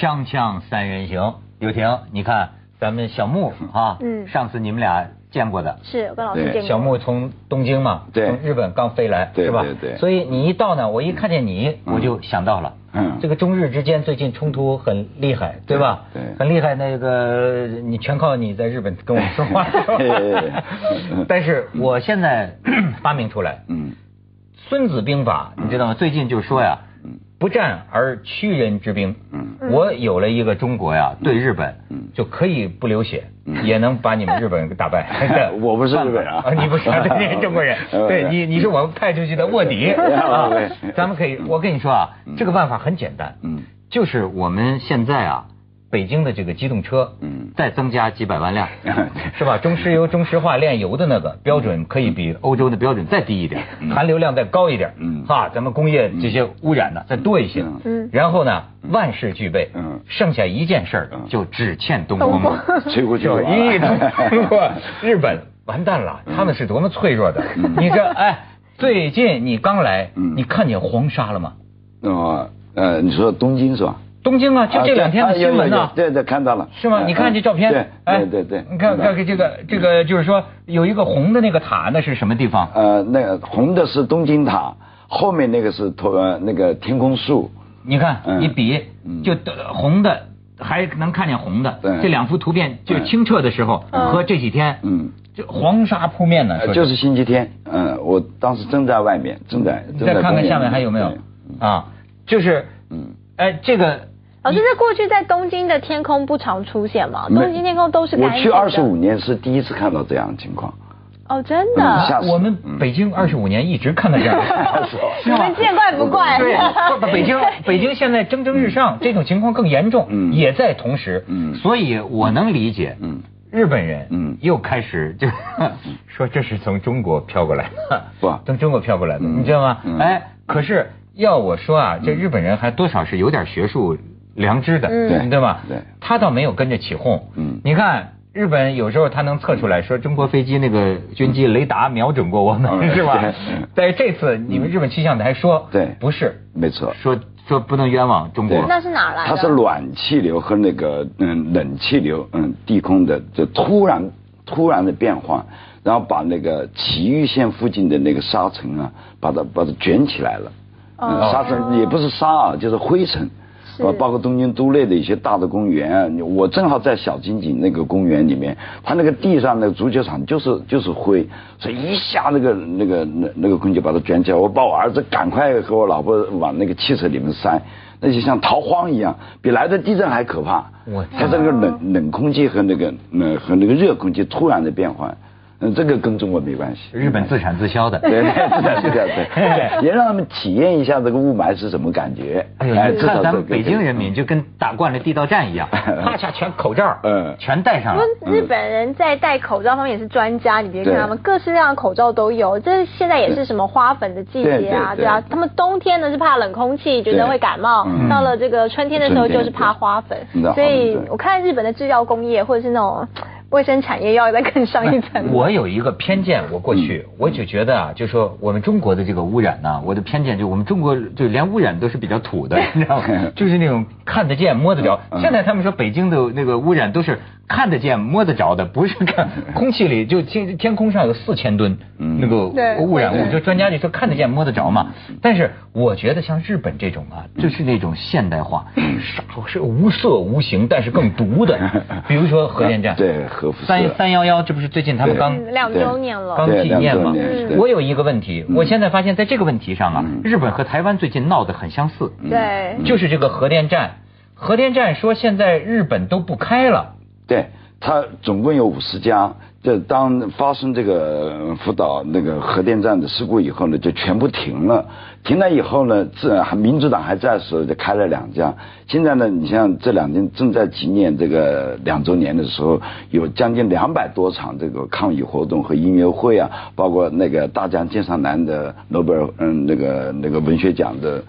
锵锵三人行，刘婷，你看咱们小木啊，嗯上次你们俩见过的，是我跟老师对见过。小木从东京嘛，对从日本刚飞来，对是吧？对对所以你一到呢，我一看见你，嗯我就想到了，嗯这个中日之间最近冲突很厉害，对吧？对对很厉害。那个你全靠你在日本跟我说话，但是我现在 发明出来，嗯《孙子兵法》，你知道吗？最近就说呀嗯，不战而屈人之兵。嗯。我有了一个中国呀，对日本嗯。就可以不流血，嗯。也能把你们日本人给打败。我不是日本人啊。你不是，你是中国人，呃 对你你是我们派出去的卧底。啊。咱们可以，我跟你说啊，这个办法很简单，嗯。就是我们现在啊，北京的这个机动车，嗯。再增加几百万辆，是吧？中石油、中石化炼油的那个标准可以比欧洲的标准再低一点，含硫量再高一点，嗯。哈，咱们工业这些污染呢再多一些，嗯。嗯。然后呢，万事俱备，嗯。剩下一件事儿嗯。就只欠东东风。风，吹过去了。一通过日本完蛋了，他们是多么脆弱的，你这哎，最近你刚来，嗯。你看见黄沙了吗？那么呃，你说东京是吧？东京啊，就这两天的新闻呢。对对，看到了。是吗？嗯你看这照片，对哎对对对，你看看这个这个，就是说有一个红的那个塔，那是什么地方？呃，那个红的是东京塔，后面那个是头呃那个天空树。你看嗯一比，嗯就红的还能看见红的，对这两幅图片就是清澈的时候嗯和这几天，嗯，就黄沙扑面呢，就是星期天，嗯，我当时正在外面，正在正在再看看下面还有没有啊？就是，嗯，哎，这个老师，这过去在东京的天空不常出现嘛？东京天空都是我干净的。去二十五年是第一次看到这样的情况。哦，真嗯的。我们北京二十五年一直看到这样的，你们见怪不怪。对，不北京 北京现在蒸蒸日上，这种情况更严重，嗯也在同时，嗯所以我能理解，嗯日本人，嗯又开始就 说这是从中国飘过来的，不从中国飘过来的，嗯你知道吗？嗯哎，可是要我说啊，这日本人还多少是有点学术良知的，嗯对对吧？对他倒没有跟着起哄，嗯你看。日本有时候他能测出来说中国飞机那个军机雷达瞄准过我们，嗯 是吧对？在这次你们日本气象台说，对不是，没错。说说不能冤枉中国，那是哪来的？它是暖气流和那个嗯冷气流嗯地空的就突然突然的变化，然后把那个埼玉县附近的那个沙尘啊，把它把它卷起来了。沙尘也不是沙啊，就是灰尘。包括东京都内的一些大的公园啊，我正好在小金井那个公园里面，它那个地上那个足球场就是就是灰，所以一下那个那个那那个空气把它卷起来，我把我儿子赶快和我老婆往那个汽车里面塞，那就像逃荒一样，比来的地震还可怕。我它这个冷冷空气和那个呃和那个热空气突然的变换，嗯，这个跟中国没关系。日本自产自销的，对对对对对对，也让他们体验一下这个雾霾是什么感觉。哎呦，你至少咱们北京人民就跟打惯了地道战一样，啪嚓全口罩，嗯全戴上了。日本人在戴口罩方面也是专家，你别看他们各式各样的口罩都有。这现在也是什么花粉的季节啊，对啊，他们冬天呢是怕冷空气，觉得会感冒嗯，到了这个春天的时候就是怕花粉所以我看日本的制药工业或者是那种卫生产业要再更上一层。我有一个偏见，我过去我就觉得啊，就说我们中国的这个污染呢，我的偏见就我们中国就连污染都是比较土的，你知道吗？就是那种看得见摸得着。嗯现在他们说北京的那个污染都是看得见摸得着的，不是看空气里就天天空上有四千吨嗯那个污染物，对就专家就说看得见摸得着嘛。但是我觉得像日本这种啊，就是那种现代化，啥是无色无形，但是更毒的，比如说核电站，对核辐射三三幺幺，这不是最近他们刚嗯两周年了。刚纪念嘛。两周年对？我有一个问题，我现在发现在这个问题上啊嗯，日本和台湾最近闹得很相似，对，就是这个核电站。核电站说现在日本都不开了，对，它总共有五十家。这当发生这个呃福岛那个核电站的事故以后呢，就全部停了。停了以后呢，自还民主党还在的时候就开了两家。现在呢，你像这两天正在纪念这个两周年的时候，有将近两百多场这个抗议活动和音乐会啊，包括那个大江健三郎的诺贝尔嗯那个那个文学奖的。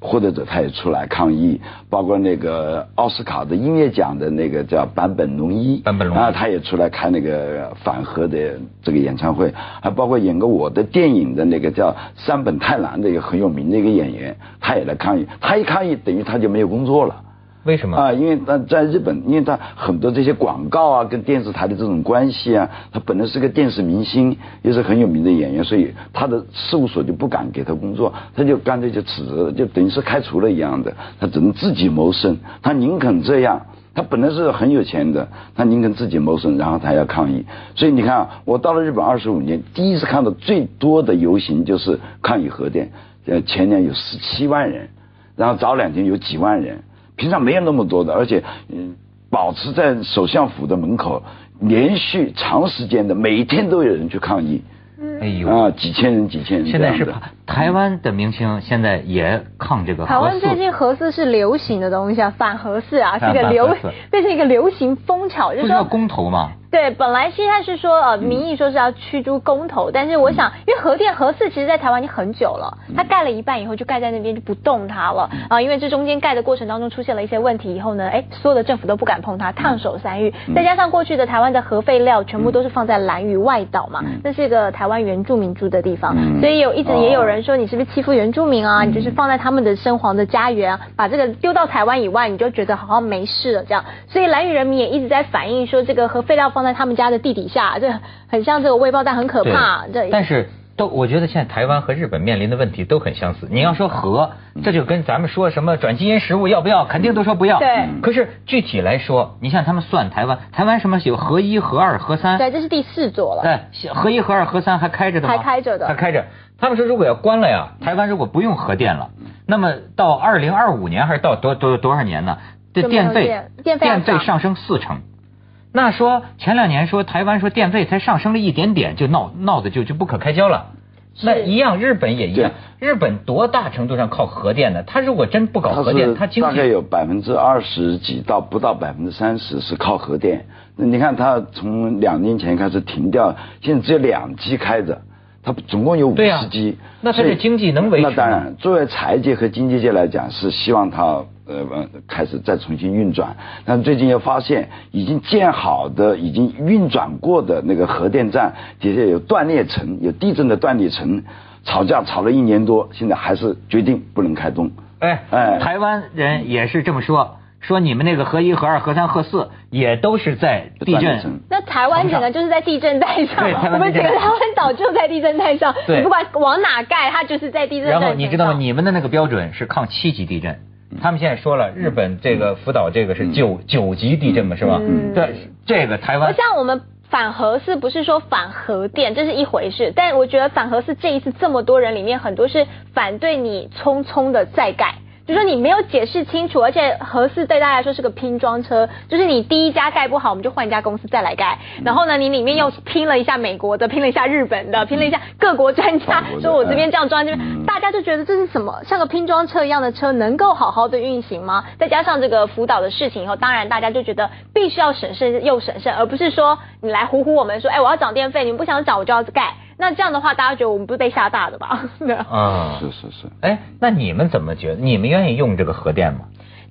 获得者他也出来抗议，包括那个奥斯卡的音乐奖的那个叫坂本龙一，坂本龙一啊，他也出来开那个反核的这个演唱会，还包括演过我的电影的那个叫山本太郎的一个很有名的一个演员，他也来抗议，他一抗议等于他就没有工作了。为什么？啊，因为他在日本，因为他很多这些广告啊，跟电视台的这种关系啊，他本来是个电视明星，又是很有名的演员，所以他的事务所就不敢给他工作，他就干脆就辞职，就等于是开除了一样的，他只能自己谋生，他宁肯这样。他本来是很有钱的，他宁肯自己谋生，然后他要抗议。所以你看，我到了日本二十五年，第一次看到最多的游行就是抗议核电。呃，前年有十七万人，然后早两天有几万人，平常没有那么多的，而且嗯，保持在首相府的门口，连续长时间的，每天都有人去抗议。哎呦，啊，几千人，几千人。现在是这样的台湾的明星，现在也抗这个核台湾最。近核四是流行的东西啊，反核四啊，是反个流 变成一个流行风潮，就是说公投吗？对，本来现在是说呃，民意说是要驱逐公投，但是我想，因为核电核四其实在台湾已经很久了，它盖了一半以后就盖在那边就不动它了啊，因为这中间盖的过程当中出现了一些问题以后呢，哎，所有的政府都不敢碰它，烫手山芋，再加上过去的台湾的核废料全部都是放在兰屿外岛嘛，那是一个台湾原住民住的地方，嗯。所以有一直也有人哦说你是不是欺负原住民啊？你就是放在他们的生黄的家园啊，把这个丢到台湾以外，你就觉得好像没事了这样。所以蓝屿人民也一直在反映说，这个核废料放在他们家的地底下，这很像这个未爆弹，很可怕。这但是都，我觉得现在台湾和日本面临的问题都很相似。你要说核，这就跟咱们说什么转基因食物要不要，肯定都说不要。对可是具体来说，你像他们算台湾，台湾什么有核一、核二、核三？对，这是第四座了。对，核一、核二、核三还开着的吗？还开着的还开着。他们说，如果要关了呀，台湾如果不用核电了，那么到二零二五年还是到多多多少年呢？这就没有电费电电费上升四成。那说前两年说台湾说电费才上升了一点点，就闹闹的就就不可开交了。那一样，日本也一样。日本多大程度上靠核电呢？它如果真不搞核电，是它经大概有百分之二十几到不到百分之三十是靠核电。那你看它从两年前开始停掉，现在只有两机开着，它总共有五十机。那它所以这经济能维持吗那当然，作为财界和经济界来讲，是希望它呃呃开始再重新运转。但最近又发现，已经建好的、已经运转过的那个核电站底下有断裂层，有地震的断裂层，吵架吵了一年多，现在还是决定不能开动。哎，哎台湾人也是这么说，说你们那个核一、核二、核三、核四也都是在地震。那台湾整个就是在地震带上对，台湾我们整个台湾岛就在地震带上，对你不管往哪盖，它就是在地震带然。后你知道吗？你们的那个标准是抗七级地震，他们现在说了，日本这个福岛这个是九九级地震嘛，是吧？嗯对，这个台我湾像我们反核四不是说反核电，这是一回事，但我觉得反核四这一次这么多人里面，很多是反对你匆匆的再盖。就说你没有解释清楚，而且合适对大家来说是个拼装车，就是你第一家盖不好，我们就换一家公司再来盖。然后呢，你里面又拼了一下美国的，拼了一下日本的，拼了一下各国专家说我这边这样装，这边嗯大家就觉得这是什么像个拼装车一样的车，能够好好的运行吗？再加上这个福岛的事情以后，当然大家就觉得必须要审慎又审慎，而不是说你来唬唬我们说，哎，我要涨电费，你们不想涨我就要盖。那这样的话，大家觉得我们不是被吓大的吧？对啊。啊，是是是。哎，那你们怎么觉得？你们愿意用这个核电吗？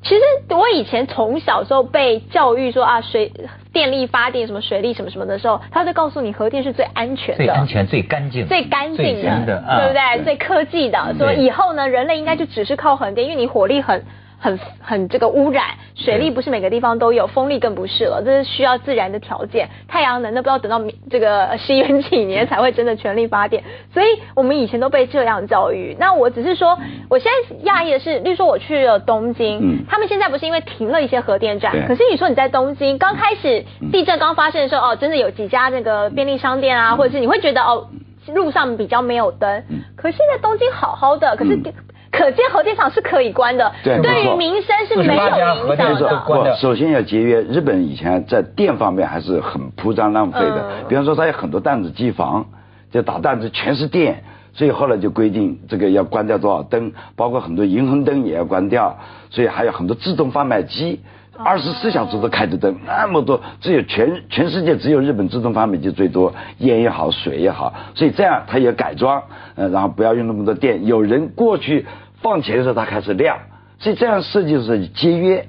其实我以前从小时候被教育说啊，水电力发电什么水力什么什么的时候，他就告诉你核电是最安全的、最安全、最干净、最干净的，啊对不对？最科技的，说对以后呢，人类应该就只是靠核电，因为你火力很。很很这个污染，水力不是每个地方都有，风力更不是了，这是需要自然的条件。太阳能那不知道等到明这个十元几年才会真的全力发电，所以我们以前都被这样教育。那我只是说，我现在讶异的是，例如说我去了东京，嗯。他们现在不是因为停了一些核电站，可是你说你在东京刚开始地震刚发生的时候，哦，真的有几家那个便利商店啊，或者是你会觉得哦。路上比较没有灯，可是现在东京好好的，可是嗯可见核电厂是可以关的，对对于民生是没有48家核影响电厂的。关掉不，首先要节约。日本以前在电方面还是很铺张浪费的，嗯比方说它有很多弹子机房，就打弹子全是电，所以后来就规定这个要关掉多少灯，包括很多银行灯也要关掉，所以还有很多自动贩卖机。二十四小时都开着灯，那么多，只有全全世界只有日本自动贩卖机最多，烟也好，水也好，所以这样它也改装，呃，然后不要用那么多电，有人过去放钱的时候它开始亮，所以这样设计是节约。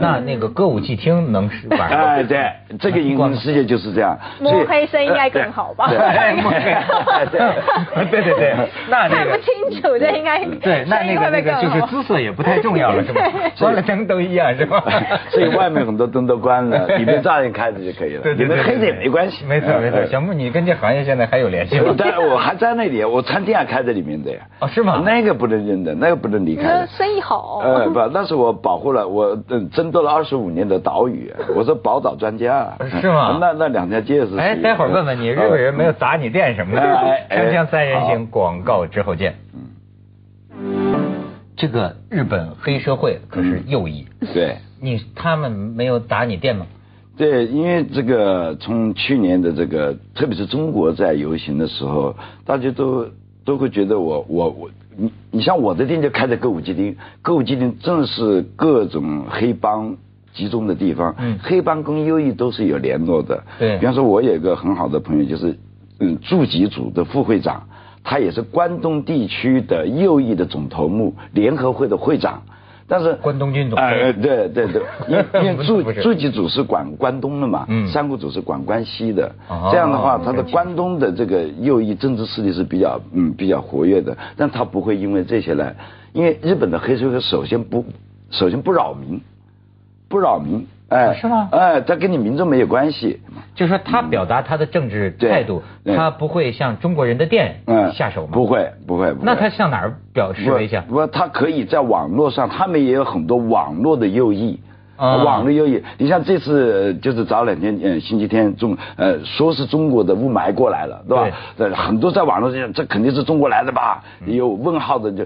那那个歌舞伎厅能是晚上？哎，对，这个影视世界就是这样。摸黑声应该更好吧？对 对 对对，那那个看不清楚，这应该对，那那个那个就是姿色也不太重要了，是吧？关了灯都一样，是吧？所以外面很多灯都关了，里面照样开着就可以了。对对对，里面黑着也没关系。没错没错。小木，你跟这行业现在还有联系吗？当然，我还在那里，我餐厅还开在里面的呀。哦，是吗？那个不能扔的，那个不能离开的。生意好。呃，不，那是我保护了我争夺了二十五年的岛屿，我是宝岛专家。是吗？那那两条街是。哎，待会儿问问你，日本人没有砸你店什么的？锵锵三人行，广告之后见。这个日本黑社会可是右翼。对。你他们没有砸你店吗？对，因为这个从去年的这个，特别是中国在游行的时候，大家都都会觉得我我我你你像我的店就开在歌舞伎町，歌舞伎町正是各种黑帮集中的地方，嗯，黑帮跟右翼都是有联络的，对，比方说我有一个很好的朋友，就是嗯驻吉组的副会长，他也是关东地区的右翼的总头目联合会的会长。但是关东军总哎，对对对，因 因为驻驻吉组是管关东的嘛，嗯，三国组是管关西的，这样的话，他的关东的这个右翼政治势力是比较嗯比较活跃的，但他不会因为这些来，因为日本的黑社会首先不首先不扰民，不扰民。哎，是吗？哎，他跟你民众没有关系，就是说他表达他的政治态度，他不会向中国人的店下手吗？不会，不会。那他向哪儿表示一下？不，他可以在网络上，他们也有很多网络的右翼。网络优异，你像这次就是早两天，嗯，星期天中，呃，说是中国的雾霾过来了，对吧？对。很多在网络上，这肯定是中国来的吧？有问号的就，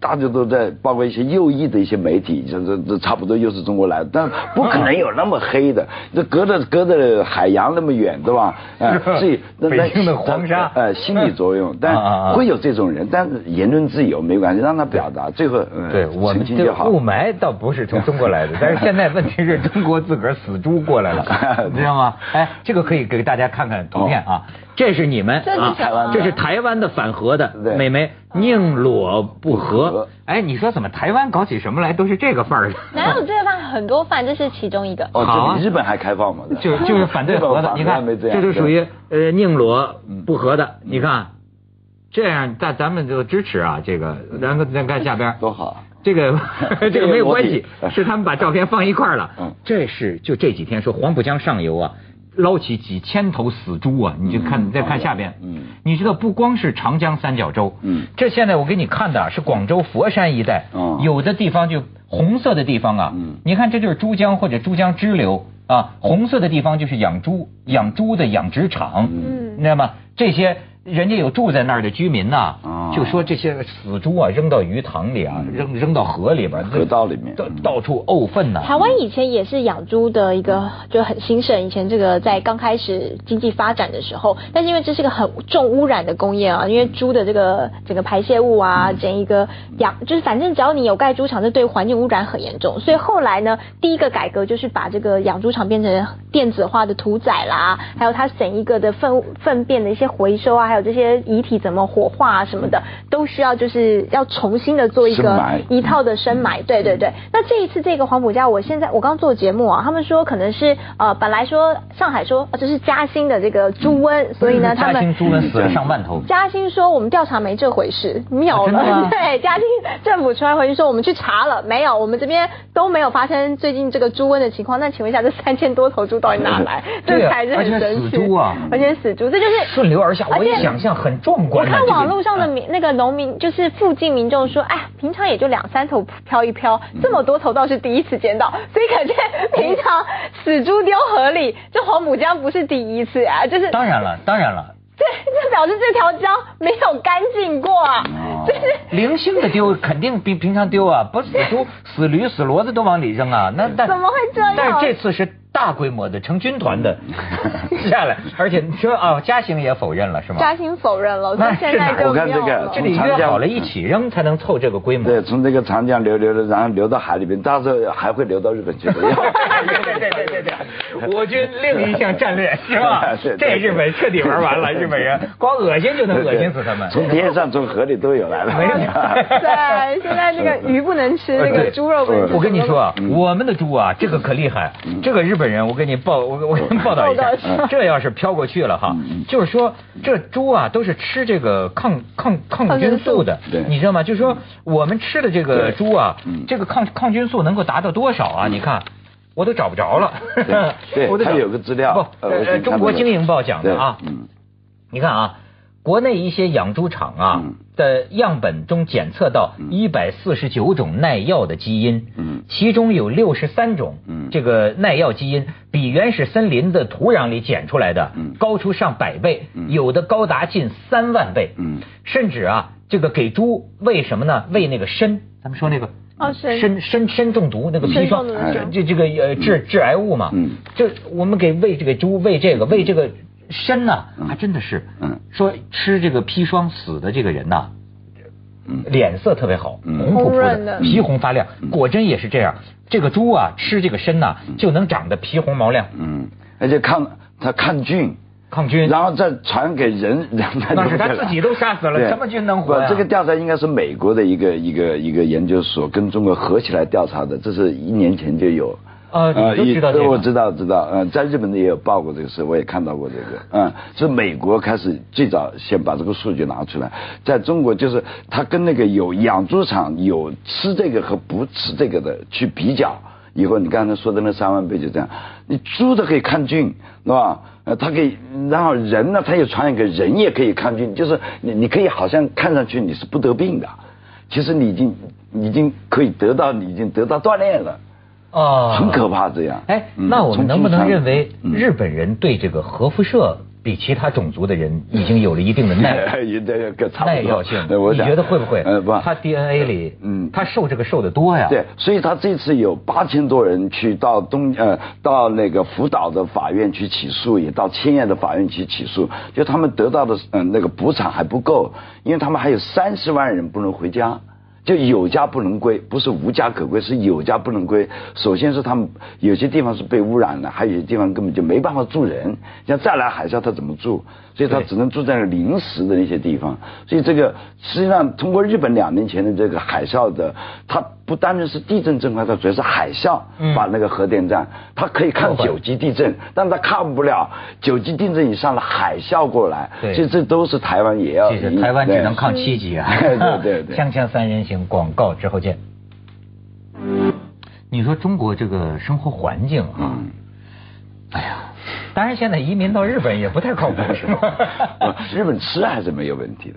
大家都在，包括一些右翼的一些媒体，这这这差不多又是中国来的，但不可能有那么黑的，这隔着隔着海洋那么远，对吧？所以北京的黄沙，呃，心理作用，但会有这种人，但是言论自由没关系，让他表达，最后对我们这雾霾倒不是从中国来的，但是现在。问题是中国自个儿死猪过来了，知道吗？哎，这个可以给大家看看图片啊，这是你们啊，这是台湾的反核的美眉宁裸不核。哎，你说怎么台湾搞起什么来都是这个范儿？哪有这个范？很多范，这是其中一个。哦，日本还开放吗？就就是反对核的，你看，这就属于呃宁裸不核的。你看，这样咱咱们就支持啊，这个，然后再看下边多好。这个 这个没有关系，是他们把照片放一块儿了。嗯，这是就这几天说黄浦江上游啊，捞起几千头死猪啊，你就看你再看下边。嗯，你知道不光是长江三角洲，嗯，这现在我给你看的是广州佛山一带，有的地方就红色的地方啊，嗯，你看这就是珠江或者珠江支流啊，红色的地方就是养猪养猪的养殖场，嗯，你知道吗？这些。人家有住在那儿的居民呐，就说这些死猪啊扔到鱼塘里啊，扔扔到河里边，河道里面，到到处沤粪呐。台湾以前也是养猪的一个就很兴盛，以前这个在刚开始经济发展的时候，但是因为这是个很重污染的工业啊，因为猪的这个整个排泄物啊，整一个养就是反正只要你有盖猪场，这对环境污染很严重，所以后来呢，第一个改革就是把这个养猪场变成电子化的屠宰啦，还有它整一个的粪粪便的一些回收啊。还有这些遗体怎么火化啊什么的，都需要就是要重新的做一个一套的深埋。对对对。那这一次这个黄浦江，我现在我刚做节目啊，他们说可能是呃本来说上海说这是嘉兴的这个猪瘟，所以呢他们嘉兴猪瘟死了上万头。嘉兴说我们调查没这回事，秒了。对，嘉兴政府出来回去说我们去查了，没有，我们这边都没有发生最近这个猪瘟的情况。那请问一下，这三千多头猪到底哪来？这才是很神奇。死猪啊，而且死猪，这就是顺流而下。而且。想象很壮观。我看网络上的民那个农民，就是附近民众说，哎，平常也就两三头飘一飘，这么多头倒是第一次见到。所以可见平常死猪丢河里，这黄浦江不是第一次啊，就是当然了，当然了。对，这表示这条江没有干净过啊。就是零星的丢，肯定比平常丢啊，不死猪、死驴、死骡子都往里扔啊。那但怎么会这样？但是这次是大规模的成军团的下来，而且你说啊，嘉兴也否认了是吗？嘉兴否认了，那现在是就我看这个没有这里约好了一起扔才能凑这个规模。对，从这个长江流流的，然后流到海里边，到时候还会流到日本去的。对对对对对，我军另一项战略是吧这日本彻底玩完了，日本人光恶心就能恶心死他们。从天上从河里都有来了。没有对，现在这个鱼不能吃，这个猪肉不能吃。我跟你说啊，我们的猪啊，这个可厉害。这个日本人，我给你报，我我给你报道一下。这要是飘过去了哈，就是说这猪啊都是吃这个抗抗抗菌素的对，你知道吗？就是说我们吃的这个猪啊嗯，这个抗抗菌素能够达到多少啊？你看。我都找不着了，对对 我都找他有个资料不，中国经营报讲的啊，嗯。你看啊，国内一些养猪场啊嗯的样本中检测到一百四十九种耐药的基因，嗯。其中有六十三种嗯。这个耐药基因比原始森林的土壤里检出来的嗯。高出上百倍，嗯。有的高达近三万倍，嗯。甚至啊，这个给猪喂什么呢？喂那个砷，咱们说那个。哦砷砷砷砷中毒那个砒霜这这个呃致致癌物嘛，嗯。这我们给喂这个猪喂这个喂这个砷呐，还真的是，嗯说吃这个砒霜死的这个人呐，嗯脸色特别好，嗯红扑扑的皮红发亮，果真也是这样。这个猪啊，吃这个参呐，就能长得皮红毛亮，嗯，而且抗它抗菌，抗菌。然后再传给人，让他那是他自己都杀死了，什么菌能活这个调查应该是美国的一个一个一个研究所跟中国合起来调查的，这是一年前就有。呃，你都一知道这个？我知道知道，嗯，在日本的也有报过这个事，我也看到过这个，嗯，是美国开始最早先把这个数据拿出来，在中国就是他跟那个有养猪场有吃这个和不吃这个的去比较，以后你刚才说的那三万倍就这样，你猪都可以抗菌，是吧？呃，它可以，然后人呢，它也传染给人也可以抗菌，就是你你可以好像看上去你是不得病的，其实你已经你已经可以得到，你已经得到锻炼了。哦，很可怕这样。哎，嗯那我们能不能认为嗯日本人对这个核辐射比其他种族的人已经有了一定的耐 耐药性？我想觉得会不会？呃，不，他 DNA 里，嗯他受这个受的多呀。对，所以他这次有八千多人去到东呃到那个福岛的法院去起诉，也到千叶的法院去起诉，就他们得到的嗯、呃、那个补偿还不够，因为他们还有三十万人不能回家。就有家不能归，不是无家可归，是有家不能归。首先是他们有些地方是被污染了，还有些地方根本就没办法住人。你像再来海啸，他怎么住？所以他只能住在临时的那些地方。所以这个实际上通过日本两年前的这个海啸的，它不单纯是地震震坏，它主要是海啸把那个核电站，它可以抗九级地震，但它抗不了九级地震以上的海啸过来。对所以这都是台湾也要。其实台湾只能抗七级啊。对对对。锵锵三人行广告之后见。你说中国这个生活环境啊，嗯哎呀，当然现在移民到日本也不太靠谱，是吧？日本吃还是没有问题的。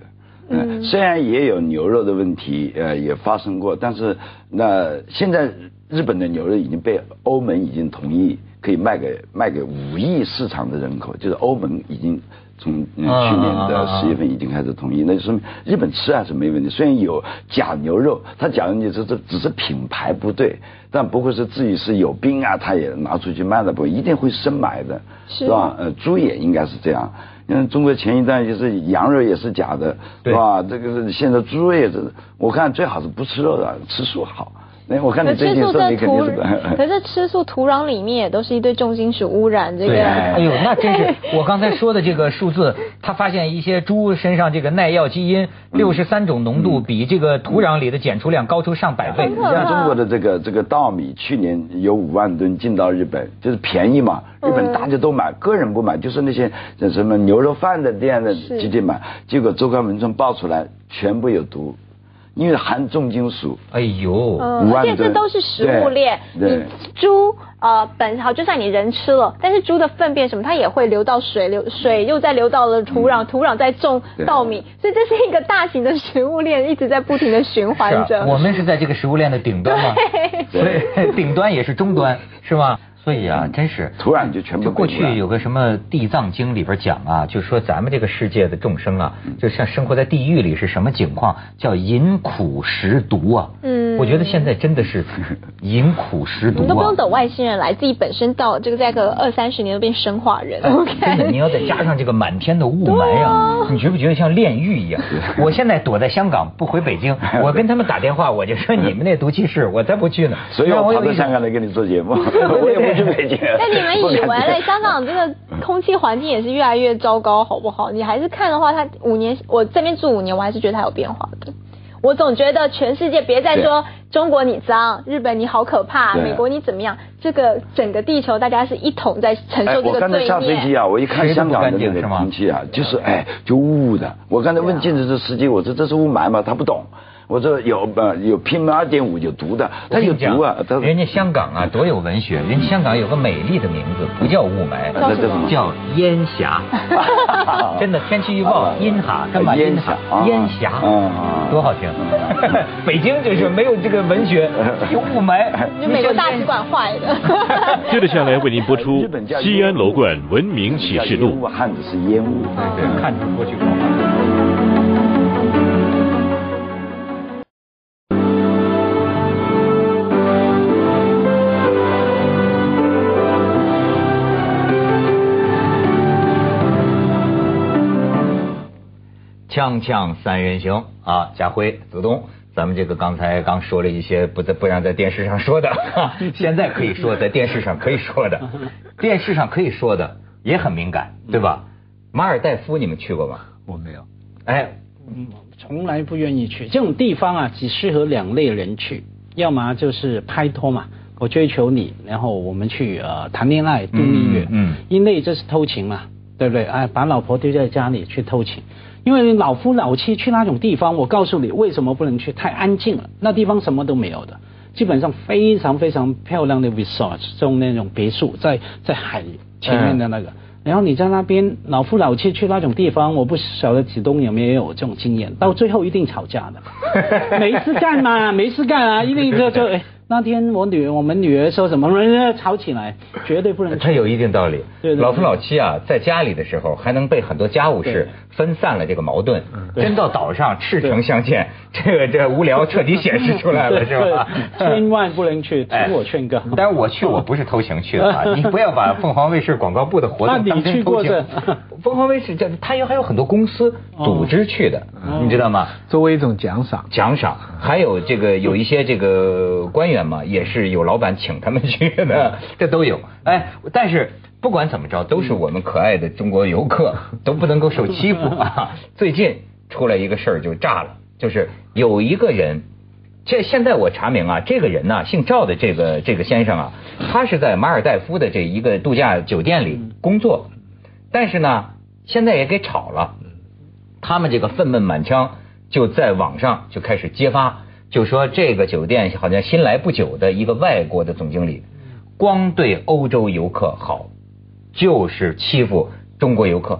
嗯，虽然也有牛肉的问题，呃，也发生过，但是那现在日本的牛肉已经被欧盟已经同意可以卖给卖给五亿市场的人口，就是欧盟已经从、嗯、去年的十月份已经开始统一，那就说明日本吃还是没问题。虽然有假牛肉，它假如你这这只是品牌不对，但不会是自己是有病啊，他也拿出去卖的不，一定会深买的，是是吧？呃，猪也应该是这样。因为中国前一段就是羊肉也是假的，对是吧？这个是现在猪肉也是，我看最好是不吃肉的，吃素好。那我看可你最吃素在近说你肯定土是的。，可是吃素土壤里面也都是一堆重金属污染，这，个哎呦，那真是我刚才说的这个数字，他发现一些猪身上这个耐药基因六十三种浓度比这个土壤里的检出量高出上百倍。你像中国的这个这个稻米，去年有五万吨进到日本，就是便宜嘛，日本大家都买，个人不买，就是那些什么牛肉饭的店的是。集体买，结果周刊文春爆出来全部有毒，因为含重金属。哎呦，嗯，而且这都是食物链。你猪呃本好，就算你人吃了，但是猪的粪便什么，它也会流到水流，水又再流到了土壤，土壤再种稻米，所以这是一个大型的食物链，一直在不停的循环着。啊，我们是在这个食物链的顶端嘛，所以 顶端也是终端，是吧？所以啊，真是突然就全部就过去有个什么《地藏经》里边讲啊，就说咱们这个世界的众生啊，就像生活在地狱里是什么情况？叫饮苦食毒啊。嗯我觉得现在真的是饮苦食毒啊你都不用。等外星人来，自己本身到这个再个二三十年都变生化人。哎 OK，真的，你要再加上这个满天的雾霾啊，你觉不觉得像炼狱一样？我现在躲在香港不回北京，我跟他们打电话，我就说你们那毒气室，我才不去呢。所以我跑到香港来跟你做节目，我也 不去北京。但你们以为嘞，香港这个空气环境也是越来越糟糕，好不好？你还是看的话，它五年我这边住五年，我还是觉得它有变化的。我总觉得全世界别再说中国你脏，日本你好可怕，美国你怎么样，这个整个地球大家是一同在承哎，受这个我刚才下飞机。啊，我一看香港的那个空气啊，就是哎，就雾雾的。我刚才问镜子这司机，我说这是雾霾吗？他不懂。我说有呃有 PM 二点五有毒的，它有毒啊，它人家香港啊多有文学，人家香港有个美丽的名字，不叫雾霾，叫烟霞。真的，天气预报阴哈，干嘛阴哈？烟霞，嗯多好听。北京就是没有这个文学，有雾霾。你美国大使馆坏的。接着下来为您播出西安楼冠文明启示录烟》。雾，汉子是烟雾。对对，看出过去锵锵三人行啊，家辉、子东，咱们这个刚才刚说了一些不在不让在电视上说的，现在可以说在电视上可以说的，电视上可以说的也很敏感，对吧？马尔代夫你们去过吗？我没有，哎，嗯，从来不愿意去这种地方啊，只适合两类人去，要么就是拍拖嘛，我追求你，然后我们去呃谈恋爱度蜜月，嗯嗯一类这是偷情嘛，对不对？哎，把老婆丢在家里去偷情，因为老夫老妻去那种地方，我告诉你为什么不能去，太安静了，那地方什么都没有的。基本上非常非常漂亮的 resort，这种那种别墅，在在海前面的那个，然后你在那边老夫老妻去那种地方，我不晓得子东有没有这种经验，到最后一定吵架的，没事干嘛，没事干啊，一定就就哎，那天我女儿我们女儿说什么，吵起来，绝对不能这。有一定道理。对对对老夫老妻啊，在家里的时候还能被很多家务事分散了这个矛盾，真到岛上赤诚相见，这个这无聊彻底显示出来了，是吧？千万不能去，哎听我劝告。但是我去，我不是偷情去的啊！你不要把凤凰卫视广告部的活动当真过偷情。凤凰卫视这它有还有很多公司组织去的，你知道吗？哦作为一种奖赏。奖赏，还有这个有一些这个官员嘛，也是有老板请他们去的，这都有。哎，但是不管怎么着，都是我们可爱的中国游客，都不能够受欺负啊！最近出来一个事儿就炸了，就是有一个人，这现在我查明啊，这个人呢、姓赵的这个这个先生啊，他是在马尔代夫的这一个度假酒店里工作，但是呢，现在也给炒了。他们这个愤懑满腔，就在网上就开始揭发，就说这个酒店好像新来不久的一个外国的总经理，光对欧洲游客好，就是欺负中国游客。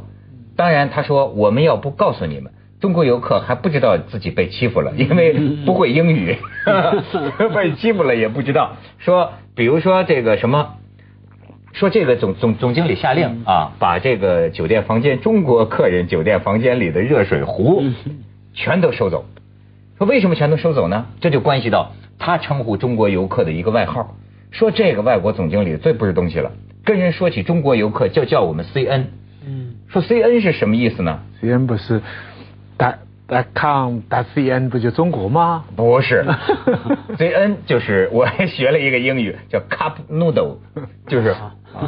当然，他说我们要不告诉你们，中国游客还不知道自己被欺负了，因为不会英语，被欺负了也不知道。说，比如说这个什么。说这个总总总经理下令啊，把这个酒店房间中国客人酒店房间里的热水壶全都收走。说为什么全都收走呢？这就关系到他称呼中国游客的一个外号。说这个外国总经理最不是东西了，跟人说起中国游客就叫我们 CN。嗯，说 CN 是什么意思呢？CN 不是打打 com 打 CN 不就中国吗？不是，CN 就是我还学了一个英语叫 cup noodle，就是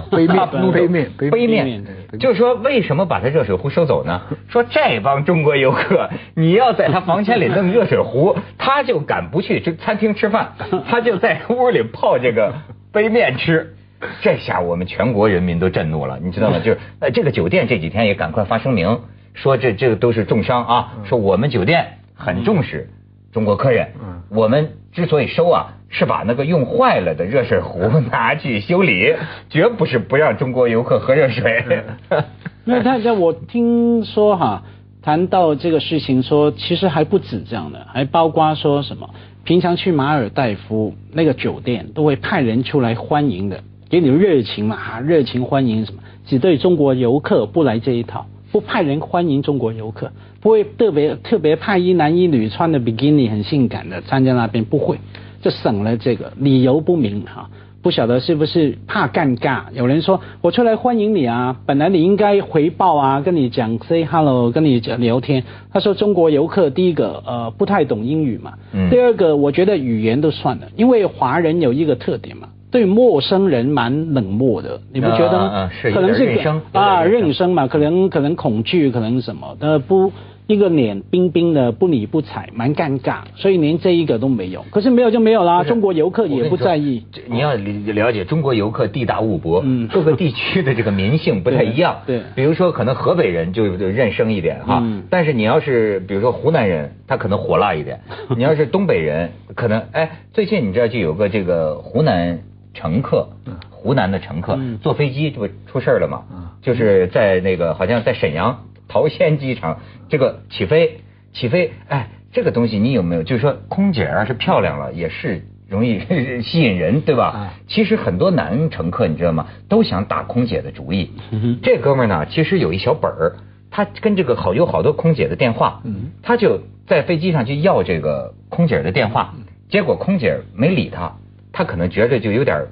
杯面杯面杯杯面就是说为什么把他热水壶收走呢？说这帮中国游客，你要在他房间里弄热水壶，他就敢不去这餐厅吃饭，他就在屋里泡这个杯面吃。这下我们全国人民都震怒了，你知道吗？就是呃，这个酒店这几天也赶快发声明，说这这个都是重伤啊，说我们酒店很重视中国客人，我们之所以收啊，是把那个用坏了的热水壶拿去修理，绝不是不让中国游客喝热水。没有，他他我听说哈，谈到这个事情说，其实还不止这样的，还包括说什么，平常去马尔代夫那个酒店都会派人出来欢迎的，给你热情嘛，啊热情欢迎什么，只对中国游客不来这一套，不派人欢迎中国游客，不会特别特别派一男一女穿的比基尼很性感的站在那边，不会，就省了这个理由不明哈。不晓得是不是怕尴尬？有人说我出来欢迎你啊，本来你应该回报啊，跟你讲 say hello，跟你讲聊天。他说中国游客第一个呃不太懂英语嘛，嗯第二个我觉得语言都算了，因为华人有一个特点嘛，对陌生人蛮冷漠的，你不觉得吗？可能是有点认生啊认生嘛，可能可能恐惧，可能什么的不。一个脸冰冰的，不理不睬，蛮尴尬，所以连这一个都没有。可是没有就没有啦，中国游客也不在意。这你要了解中国游客地大物博，嗯各个地区的这个民性不太一样。对对比如说可能河北人就就认生一点哈，嗯但是你要是比如说湖南人，他可能火辣一点；你要是东北人，可能哎，最近你知道就有个这个湖南乘客，湖南的乘客嗯。坐飞机这不出事儿了吗？就是在那个好像在沈阳桃仙机场这个起飞起飞，哎，这个东西你有没有？就是说空姐要是漂亮了，也是容易 吸引人，对吧？啊其实很多男乘客你知道吗，都想打空姐的主意。嗯这哥们儿呢，其实有一小本儿，他跟这个好有好多空姐的电话，嗯。他就在飞机上去要这个空姐的电话，结果空姐没理他，他可能觉得就有点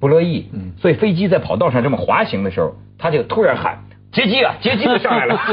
不乐意，嗯所以飞机在跑道上这么滑行的时候，他就突然喊。劫机啊！劫机就上来了，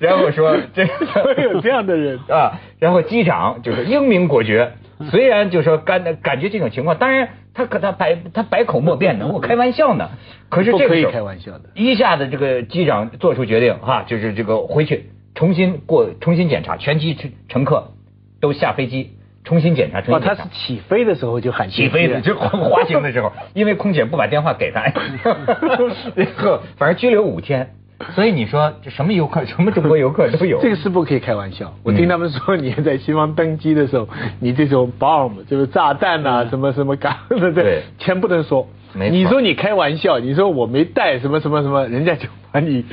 然后说这个会有这样的人啊，然后机长就是英明果决，虽然就说感感觉这种情况，当然他可他百他百口莫辩的，我开玩笑呢。可是这个时候开玩笑的。一下子这个机长做出决定哈、就是这个回去重新过重新检查，全机乘乘客都下飞机重新检查，重哦，新检查。他是起飞的时候就喊起飞的，就滑滑行的时候，因为空姐不把电话给他，然后反正拘留五天。所以你说这什么游客，什么中国游客都有。这个是不可以开玩笑。我嗯听他们说，你在西方登机的时候，你这种 bomb 就是炸弹啊，什么什么嘎，对不对对？全不能说。没错你说你开玩笑，你说我没带什么什么什么，人家就把你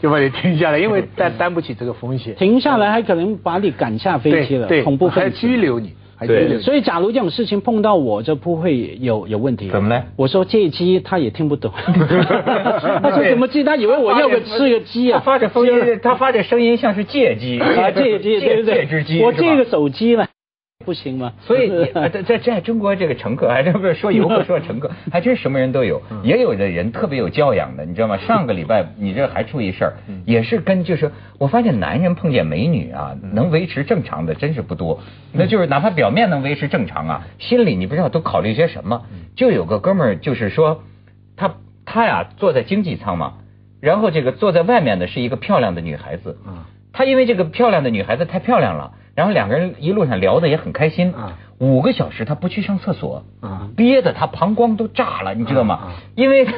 就把你停下来，因为担担不起这个风险。停下来还可能把你赶下飞机了，对，恐怖还分子拘留你，对。所以，假如这种事情碰到我，就不会有有问题。怎么呢我说借鸡，他也听不懂。他说什么鸡？他以为我要个吃个鸡啊。他发着声音，他发着声音像是借机啊，借鸡，对对借只鸡，我借个手机了，不行吗？所以 在在在中国这个乘客，还真不是说游客说乘客，还真什么人都有，嗯。也有的人特别有教养的，你知道吗？上个礼拜你这还出一事儿，嗯。也是跟就是我发现男人碰见美女啊，嗯。能维持正常的真是不多，那就是哪怕表面能维持正常啊，心里你不知道都考虑些什么。嗯。就有个哥们儿就是说，他他呀坐在经济舱嘛，然后这个坐在外面的是一个漂亮的女孩子，嗯。他因为这个漂亮的女孩子太漂亮了，然后两个人一路上聊的也很开心。啊五个小时他不去上厕所，啊憋得他膀胱都炸了，你知道吗？啊啊因为他，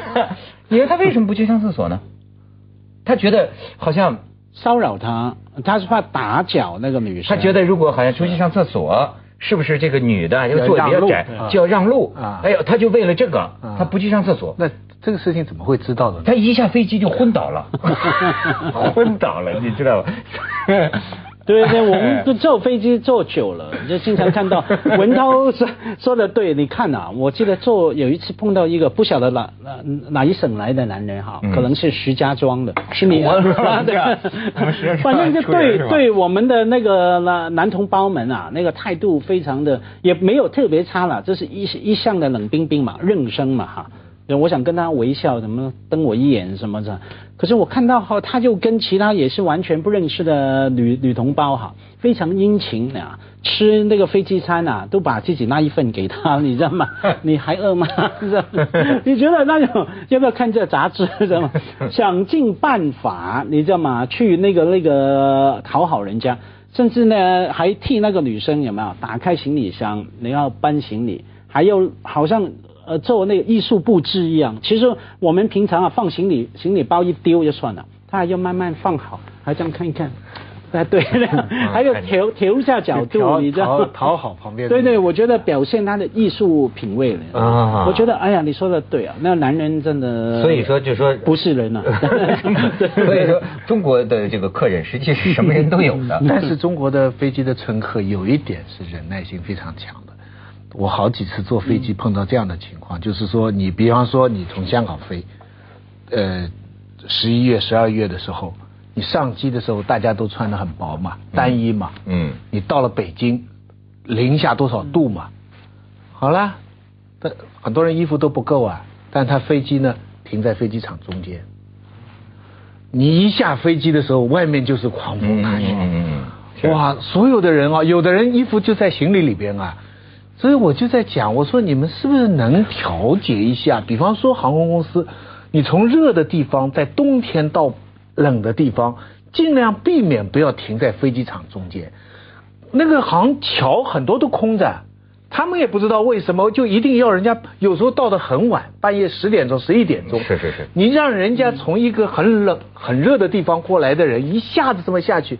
因为他为什么不去上厕所呢？他觉得好像骚扰他，他是怕打搅那个女生。他觉得如果好像出去上厕所，是不是这个女的要坐比较窄啊就要让路？啊哎呦，他就为了这个啊，他不去上厕所。那这个事情怎么会知道的呢？他一下飞机就昏倒了，昏倒了，你知道吗？对对，我们都坐飞机坐久了，就经常看到 文涛说说的对，你看啊，我记得坐有一次碰到一个不晓得哪哪哪一省来的男人哈，嗯。可能是石家庄的，心 里我啊这样我们石家庄反正就对对我们的那个男男同胞们啊，那个态度非常的也没有特别差了，这是一一向的冷冰冰嘛，认生嘛哈。我想跟他微笑，怎么瞪我一眼什么的。可是我看到哈，他就跟其他也是完全不认识的女女同胞哈，非常殷勤啊，吃那个飞机餐啊，都把自己那一份给他，你知道吗？你还饿吗？是 吧你觉得那种要不要看这杂志？知道吗？想尽办法，你知道吗？去那个那个讨好人家，甚至呢还替那个女生有没有打开行李箱，你要搬行李，还有好像。呃，做那个艺术布置一样，其实我们平常啊放行李行李包一丢就算了，他还要慢慢放好，还这样看一看，哎对 的，还有调调一下角度，你知道。讨讨好旁边对对，我觉得表现他的艺术品味了啊我觉得哎呀，你说的对啊，那男人真的，所以说就说不是人啊所以说中国的这个客人实际是什么人都有的。但是中国的飞机的乘客有一点是忍耐性非常强的，我好几次坐飞机碰到这样的情况，就是说你比方说你从香港飞，呃，十一月、十二月的时候，你上机的时候大家都穿的很薄嘛，单衣嘛，嗯，你到了北京，零下多少度嘛？好了，但很多人衣服都不够啊，但他飞机呢停在飞机场中间，你一下飞机的时候，外面就是狂风大雪，哇，所有的人啊，有的人衣服就在行李里边啊，所以我就在讲，我说你们是不是能调节一下？比方说航空公司，你从热的地方在冬天到冷的地方，尽量避免不要停在飞机场中间。那个航桥很多都空着，他们也不知道为什么，就一定要人家有时候到的很晚，半夜十点钟、十一点钟。是是是你让人家从一个很冷、很热的地方过来的人，一下子这么下去，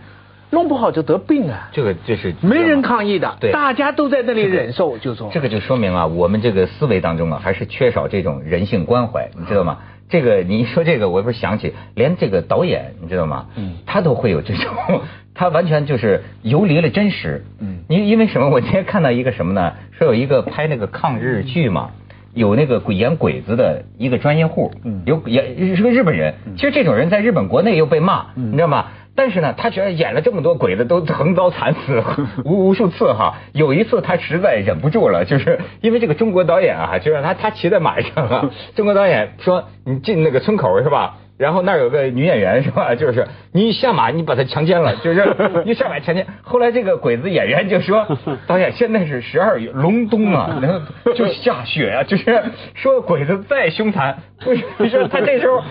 弄不好就得病啊！这个就是没人抗议的，对大家都在那里忍受，就说这个就说明啊，我们这个思维当中啊，还是缺少这种人性关怀，你知道吗？这个你一说这个，我不是想起，连这个导演你知道吗？嗯他都会有这种，他完全就是游离了真实。嗯因因为什么？我今天看到一个什么呢？说有一个拍那个抗日剧嘛。有那个鬼演鬼子的一个专业户，嗯有演是个日本人。其实这种人在日本国内又被骂，嗯你知道吗？但是呢，他觉得演了这么多鬼子都横遭惨死 无无数次哈。有一次他实在忍不住了，就是因为这个中国导演啊，就让他他骑在马上啊，中国导演说你进那个村口是吧？然后那儿有个女演员是吧？就是你下马你把她强奸了，就是你下马强奸。后来这个鬼子演员就说，导演现在是十二月隆冬啊，然后就下雪啊，就是说鬼子再凶残，不是不是他这时候。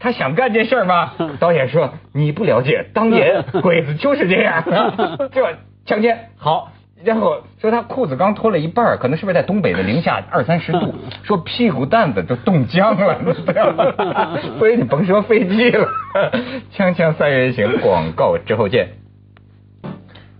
他想干这事儿吗？导演说你不了解，当年 鬼子就是这样，这强奸好。然后说他裤子刚脱了一半可能是不是在东北的零下二三十度？说屁股蛋子都冻僵了？所以你甭说飞机了。锵锵三人行，广告之后见。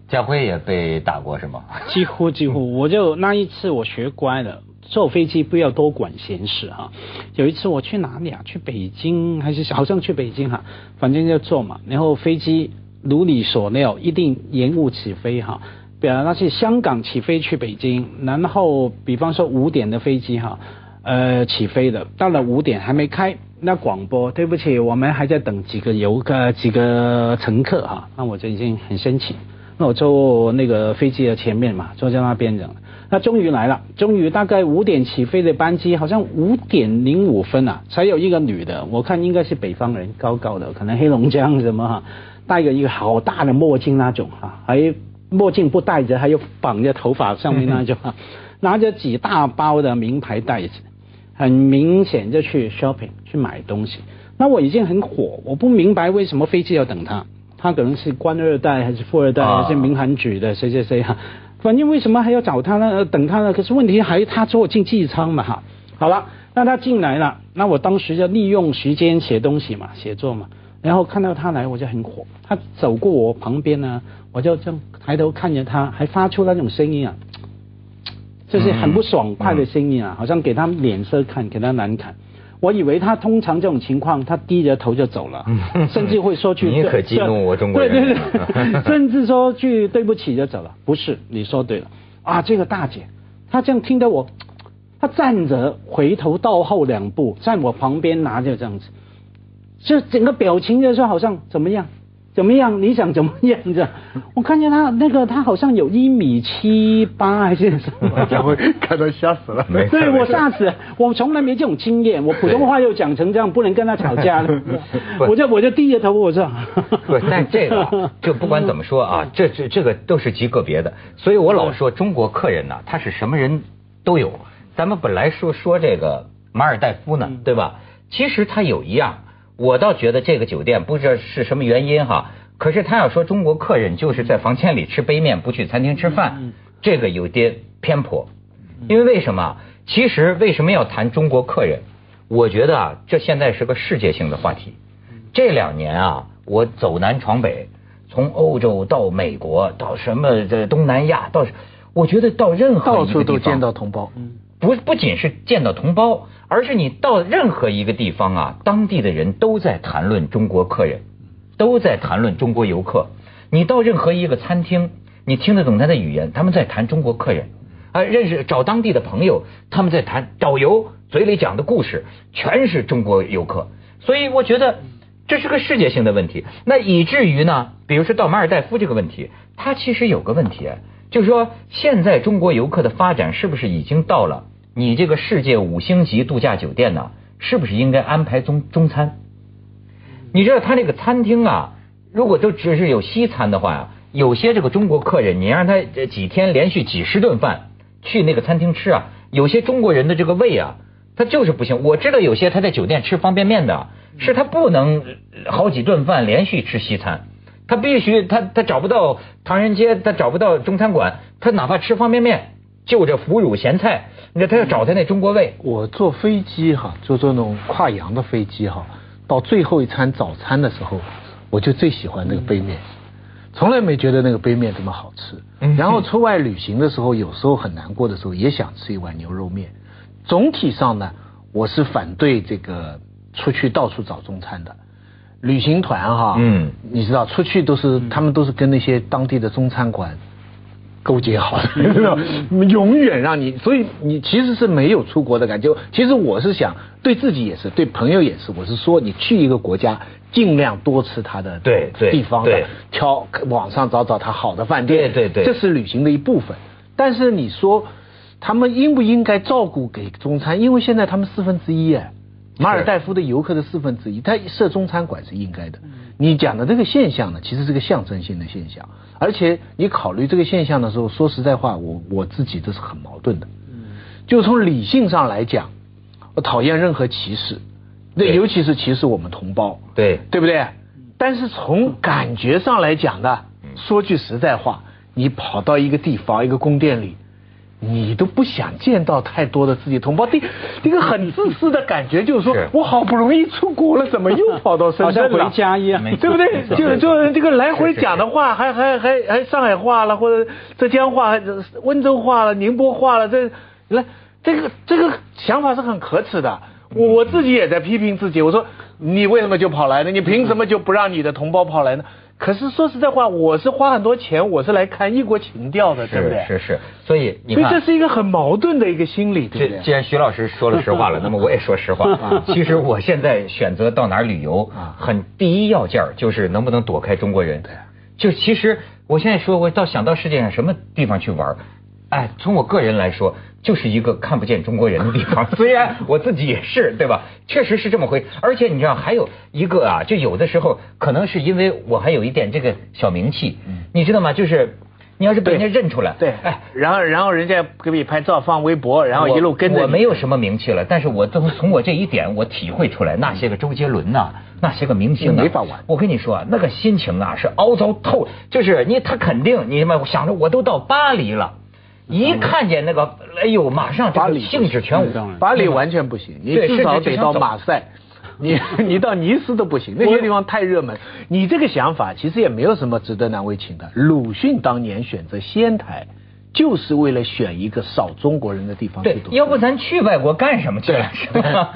家辉也被打过是吗？几乎几乎，我就那一次我学乖了，坐飞机不要多管闲事哈。有一次我去哪里啊？去北京还是好像去北京哈，反正就坐嘛。然后飞机如你所料，一定延误起飞哈。比方那是香港起飞去北京，然后比方说五点的飞机哈，呃起飞的，到了五点还没开，那广播对不起，我们还在等几个游客几个乘客哈，那我就已经很生气。那我坐那个飞机的前面嘛，坐在那边的。那终于来了，终于大概五点起飞的班机，好像五点零五分啊，才有一个女的，我看应该是北方人，高高的，可能黑龙江什么哈，戴个一个好大的墨镜那种哈，还墨镜不戴着，还有绑在头发上面那种啊，拿着几大包的名牌袋子，很明显就去 shopping 去买东西。那我已经很火，我不明白为什么飞机要等他。他可能是官二代还是富二代，啊还是民航局的谁谁谁哈，反正为什么还要找他呢？等他呢？可是问题还他坐经济舱嘛哈。好了，那他进来了，那我当时就利用时间写东西嘛，写作嘛。然后看到他来，我就很火。他走过我旁边呢，我就这样抬头看着他，还发出那种声音啊，就是很不爽快的声音啊，好像给他脸色看，给他难看。我以为他通常这种情况，他低着头就走了，甚至会说句你可激怒我中国人对对对，甚至说句对不起就走了。不是，你说对了啊，这个大姐，她这样听得我，她站着回头倒后两步，在我旁边拿着这样子，就整个表情就说好像怎么样。怎么样？你想怎么样？这样，我看见他那个，他好像有一米七八还是什么？家辉看到吓死了。没事对我吓死了，我从来没这种经验，我普通话又讲成这样，不能跟他吵架了。我就我就低着头，我说。不，但这个啊 就不管怎么说啊，这这这个都是极个别的，所以我老说中国客人呢，他是什么人都有。咱们本来说说这个马尔代夫呢，对吧？其实他有一样，我倒觉得这个酒店不知道是什么原因哈，可是他要说中国客人就是在房间里吃杯面，不去餐厅吃饭，这个有点偏颇。因为为什么？其实为什么要谈中国客人？我觉得啊，这现在是个世界性的话题。这两年啊，我走南闯北，从欧洲到美国，到什么这东南亚，到我觉得到任何到处都见到同胞。不不仅是见到同胞，而是你到任何一个地方啊，当地的人都在谈论中国客人，都在谈论中国游客。你到任何一个餐厅，你听得懂他的语言，他们在谈中国客人。啊，认识找当地的朋友，他们在谈导游嘴里讲的故事，全是中国游客，所以我觉得这是个世界性的问题。那以至于呢，比如说到马尔代夫这个问题，它其实有个问题，就是说现在中国游客的发展是不是已经到了你这个世界五星级度假酒店呢？是不是应该安排中中餐？你知道他那个餐厅啊，如果都只是有西餐的话呀，有些这个中国客人，你让他这几天连续几十顿饭去那个餐厅吃啊，有些中国人的这个胃啊，他就是不行。我知道有些他在酒店吃方便面的，是他不能好几顿饭连续吃西餐，他必须他他找不到唐人街，他找不到中餐馆，他哪怕吃方便面就着腐乳咸菜，你看他要找他那中国胃。我坐飞机哈，就坐那种跨洋的飞机哈，到最后一餐早餐的时候，我就最喜欢那个杯面，从来没觉得那个杯面这么好吃。嗯然后出外旅行的时候，有时候很难过的时候，也想吃一碗牛肉面。总体上呢，我是反对这个出去到处找中餐的。旅行团哈，嗯你知道出去都是他们都是跟那些当地的中餐馆勾结好的，永远让你，所以你其实是没有出国的感觉。其实我是想对自己也是，对朋友也是，我是说你去一个国家，尽量多吃他的对对地方的，挑网上找找他好的饭店，对对对这是旅行的一部分。但是你说他们应不应该照顾给中餐？因为现在他们四分之一哎。马尔代夫的游客的四分之一，他设中餐馆是应该的。你讲的这个现象呢，其实是个象征性的现象，而且你考虑这个现象的时候，说实在话，我我自己这是很矛盾的。嗯。就从理性上来讲，我讨厌任何歧视，那对。尤其是歧视我们同胞，对。对不对？但是从感觉上来讲呢，说句实在话，你跑到一个地方一个宫殿里。你都不想见到太多的自己同胞，第一个很自私的感觉，就是说是我好不容易出国了，怎么又跑到深好像圳了？回家一样 对不对就是就就这个来回讲的话，还还还还上海话了，或者浙江话、温州话了、宁波话了，这来这个这个想法是很可耻的。我我自己也在批评自己，我说你为什么就跑来呢？你凭什么就不让你的同胞跑来呢？可是说实在话，我是花很多钱，我是来看异国情调的，对不对？是是是，所以你所以看这是一个很矛盾的一个心理，对不对？这既然徐老师说了实话了，那么我也说实话。其实我现在选择到哪儿旅游，很第一要件就是能不能躲开中国人。对就其实我现在说，我到想到世界上什么地方去玩，哎，从我个人来说，就是一个看不见中国人的地方。虽然我自己也是，对吧？确实是这么回。而且你知道，还有一个啊，就有的时候可能是因为我还有一点这个小名气，你知道吗？就是你要是被人家认出来，对，哎，然后然后人家给你拍照放微博，然后一路跟着我。我没有什么名气了，但是我从从我这一点，我体会出来，那些个周杰伦呐、那些个明星啊，没法玩我跟你说啊，那个心情啊是凹糟透，就是你他肯定你们想着我都到巴黎了，一看见那个，哎呦，马上这个兴致全无。当然巴黎完全不行，你至少得到马赛。你你到尼斯都不行，那些地方太热门。你这个想法其实也没有什么值得难为情的。鲁迅当年选择仙台，就是为了选一个少中国人的地方去对读，要不咱去外国干什么去了？是吧？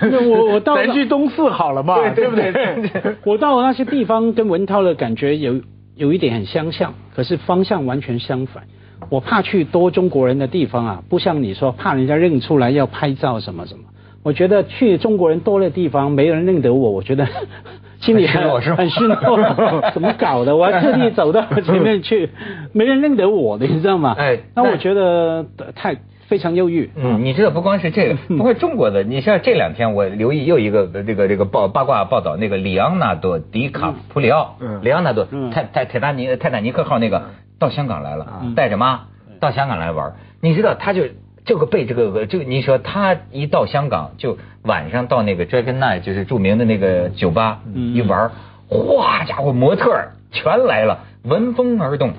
我我到咱去东四好了嘛，对不对？我到那些地方跟文涛的感觉有有一点很相像，可是方向完全相反。我怕去多中国人的地方啊，不像你说怕人家认出来要拍照什么什么。我觉得去中国人多的地方，没人认得我，我觉得 心里很很失落。怎么搞的？我还特地走到前面去，没人认得我的，你知道吗？哎那我觉得太非常忧郁。嗯，你知道不光是这个，不过中国的，你像这两天我留意又一个这个这个报八卦报道，那个里昂纳多·迪卡普里奥，嗯里昂纳多嗯泰泰泰坦尼泰坦尼克号那个到香港来了，带着妈到香港来玩，你知道他就这个被这个这个你说他一到香港就晚上到那个 Dragon Night 就是著名的那个酒吧嗯一玩，哗家伙模特全来了，闻风而动。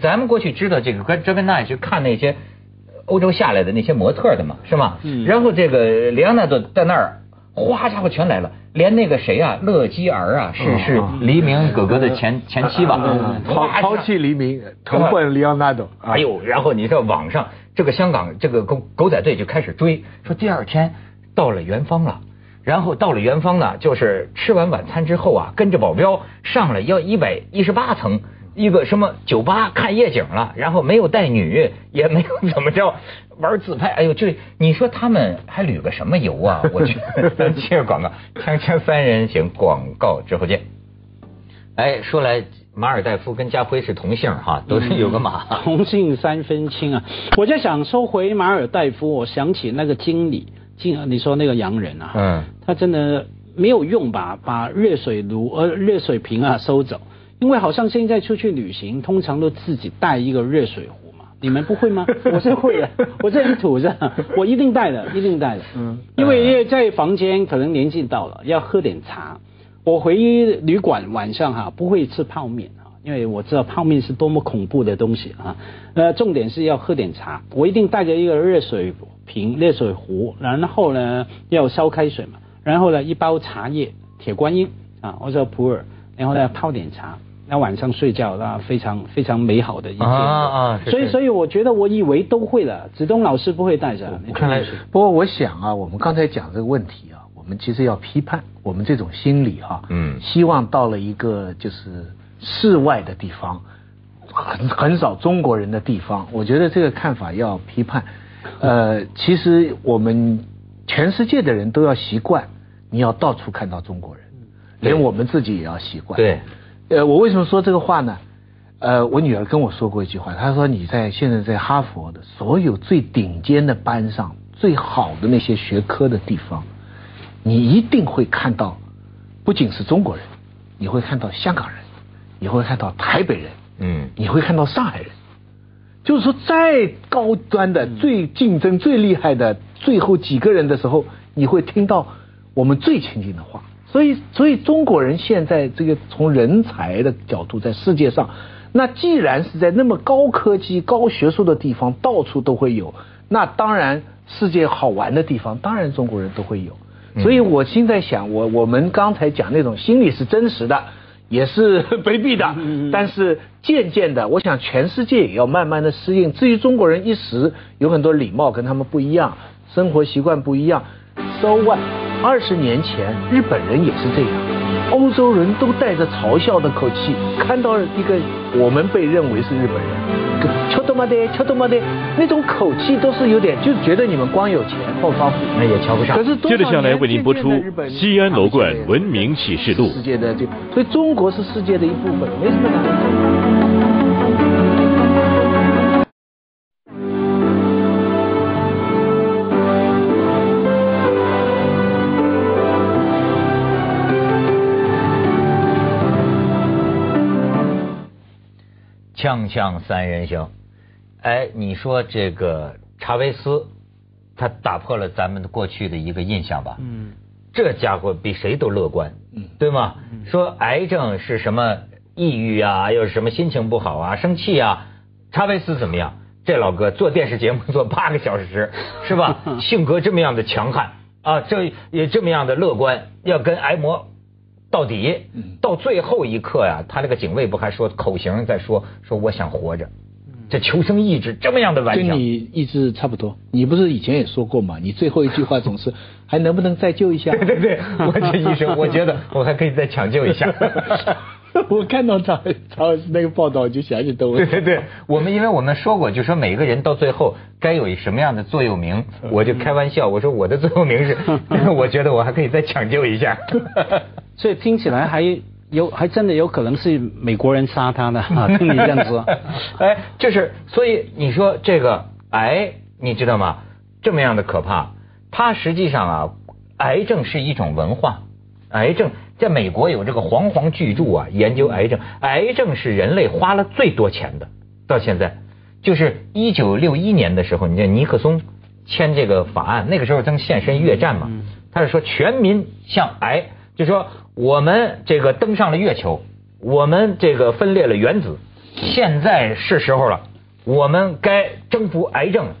咱们过去知道这个 Dragon Night 去看那些。欧洲下来的那些模特的嘛，是吗？嗯然后这个里昂纳多在那儿，哗家伙全来了，连那个谁啊，乐基儿啊，是是黎明哥哥的前前妻吧？抛哗抛弃黎明，投奔里昂纳多。哎呦，然后你说网上这个香港这个狗狗仔队就开始追，说第二天到了元芳了。然后到了元芳呢，就是吃完晚餐之后啊，跟着保镖上了要一百一十八层，一个什么酒吧看夜景了，然后没有带女，也没有怎么着玩自拍。哎呦，这你说他们还旅个什么游啊？我觉得 咱接着广告，锵锵三人行广告之后见。哎，说来马尔代夫跟家辉是同姓哈，都是有个马。同姓三分亲啊！我在想说回马尔代夫，我想起那个经理，经你说那个洋人啊，嗯，他真的没有用吧？把热水炉呃热水瓶啊收走，因为好像现在出去旅行，通常都自己带一个热水壶嘛。你们不会吗？我是会的，我这里土着，我一定带的，一定带的。嗯，因为因为在房间可能年纪到了，要喝点茶。我回旅馆晚上哈不会吃泡面啊，因为我知道泡面是多么恐怖的东西啊。呃，重点是要喝点茶，我一定带着一个热水瓶、热水壶，然后呢要烧开水嘛，然后呢一包茶叶、铁观音啊或者普洱，然后呢泡点茶，那晚上睡觉那非常非常美好的一天。啊啊是是所以所以我觉得我以为都会了，子东老师不会带着。看来是不过我想啊，我们刚才讲这个问题啊，我们其实要批判我们这种心理哈、嗯希望到了一个就是世外的地方，很很少中国人的地方，我觉得这个看法要批判。呃，其实我们全世界的人都要习惯，你要到处看到中国人，连我们自己也要习惯。对，呃，我为什么说这个话呢？呃，我女儿跟我说过一句话，她说你在现在在哈佛的所有最顶尖的班上，最好的那些学科的地方，你一定会看到，不仅是中国人，你会看到香港人，你会看到台北人，嗯你会看到上海人。就是说，再高端的、最竞争最厉害的最后几个人的时候，你会听到我们最亲近的话。所以，所以中国人现在这个从人才的角度，在世界上，那既然是在那么高科技、高学术的地方，到处都会有，那当然世界好玩的地方，当然中国人都会有。所以我现在想，我我们刚才讲那种心理是真实的，也是 卑鄙的，但是渐渐的，我想全世界也要慢慢的适应。至于中国人一时有很多礼貌跟他们不一样，生活习惯不一样，so what？二十年前日本人也是这样，欧洲人都带着嘲笑的口气看到一个我们被认为是日本人，敲他妈的敲他妈的那种口气都是有点，就觉得你们光有钱暴发户。那也瞧不上可。是接着下来为您播出西安楼冠文明启示录世界的这，所以中国是世界的一部分，没什么难锵锵三人行，哎，你说这个查韦斯，他打破了咱们的过去的一个印象吧？嗯，这家伙比谁都乐观，嗯对吗？说癌症是什么抑郁啊，又是什么心情不好啊，生气啊。查韦斯怎么样？这老哥做电视节目做八个小时，是吧？性格这么样的强悍啊，这也这么样的乐观，要跟癌魔到底。到最后一刻呀、他那个警卫不还说口型在说说我想活着，这求生意志这么样的顽强。跟你意志差不多，你不是以前也说过吗？你最后一句话总是 还能不能再救一下？对对对，我这医生，我觉得我还可以再抢救一下。我看到曹曹那个报道，我就想起窦文。对对对，我们因为我们说过，就说每个人到最后该有什么样的座右铭，我就开玩笑，我说我的座右铭是，我觉得我还可以再抢救一下。所以听起来还有还真的有可能是美国人杀他的啊！听你这样说，哎，就是所以你说这个癌，你知道吗？这么样的可怕，它实际上啊，癌症是一种文化，癌症在美国有这个煌煌巨著啊，研究癌症，癌症是人类花了最多钱的，到现在就是一九六一年的时候，你看尼克松签这个法案，那个时候正现身越战嘛，他是说全民向癌，就说我们这个登上了月球，我们这个分裂了原子，现在是时候了，我们该征服癌症，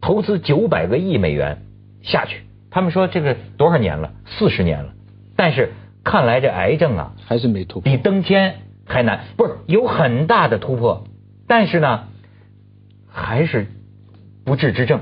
投资九百个亿美元下去。他们说这个多少年了？四十年了，但是看来这癌症啊，还是没突破。比。登天还难，不是有很大的突破，但是呢，还是不治之症，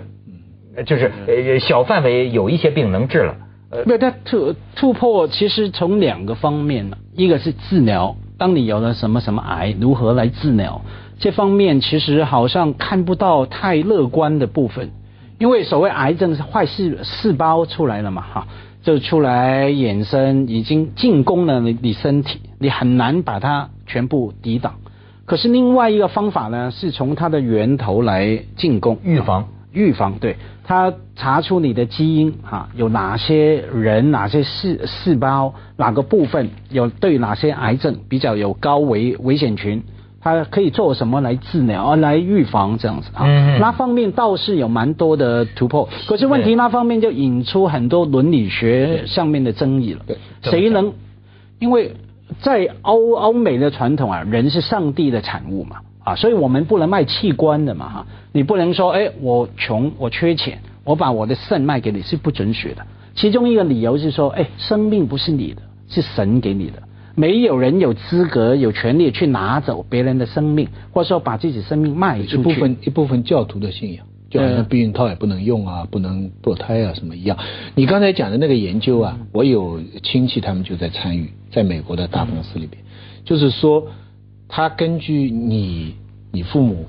呃就是呃小范围有一些病能治了，呃没有，它突突破其实从两个方面呢，一个是治疗，当你有了什么什么癌，如何来治疗，这方面其实好像看不到太乐观的部分，因为所谓癌症是坏细细胞出来了嘛，哈，就出来衍生，已经进攻了你你身体，你很难把它全部抵挡。可是另外一个方法呢，是从它的源头来进攻预防。预防对，它查出你的基因哈，有哪些人、哪些细细胞、哪个部分有对哪些癌症比较有高危危险群，它可以做什么来治疗啊，来预防这样子啊。嗯那方面倒是有蛮多的突破，可是问题那方面就引出很多伦理学上面的争议了。对谁能？因为在欧欧美的传统啊，人是上帝的产物嘛，啊，所以我们不能卖器官的嘛，哈，你不能说，哎，我穷，我缺钱，我把我的肾卖给你是不准许的。其中一个理由是说，哎，生命不是你的，是神给你的，没有人有资格、有权利去拿走别人的生命，或者说把自己生命卖出去。部分一部分教徒的信仰，就好像嗯避孕套也不能用啊，不能堕胎啊，什么一样。你刚才讲的那个研究啊，我有亲戚他们就在参与，在美国的大公司里边，就是说，他根据你、你父母、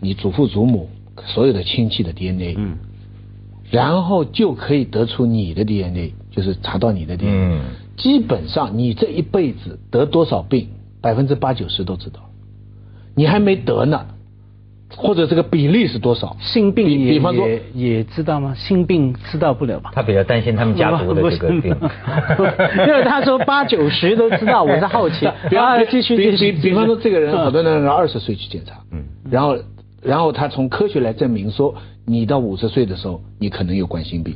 你祖父祖母所有的亲戚的 DNA，嗯，然后就可以得出你的 DNA，就是查到你的 DNA。嗯基本上你这一辈子得多少病，百分之八九十都知道，你还没得呢，或者这个比例是多少？性病也比比方说也也知道吗？性病知道不了吧？他比较担心他们家族的这个病。因为他说八九十都知道，我是好奇。比方啊继续比继续比比方说，这个人嗯好多人二十岁去检查，嗯，然后然后他从科学来证明说，你到五十岁的时候，你可能有冠心病，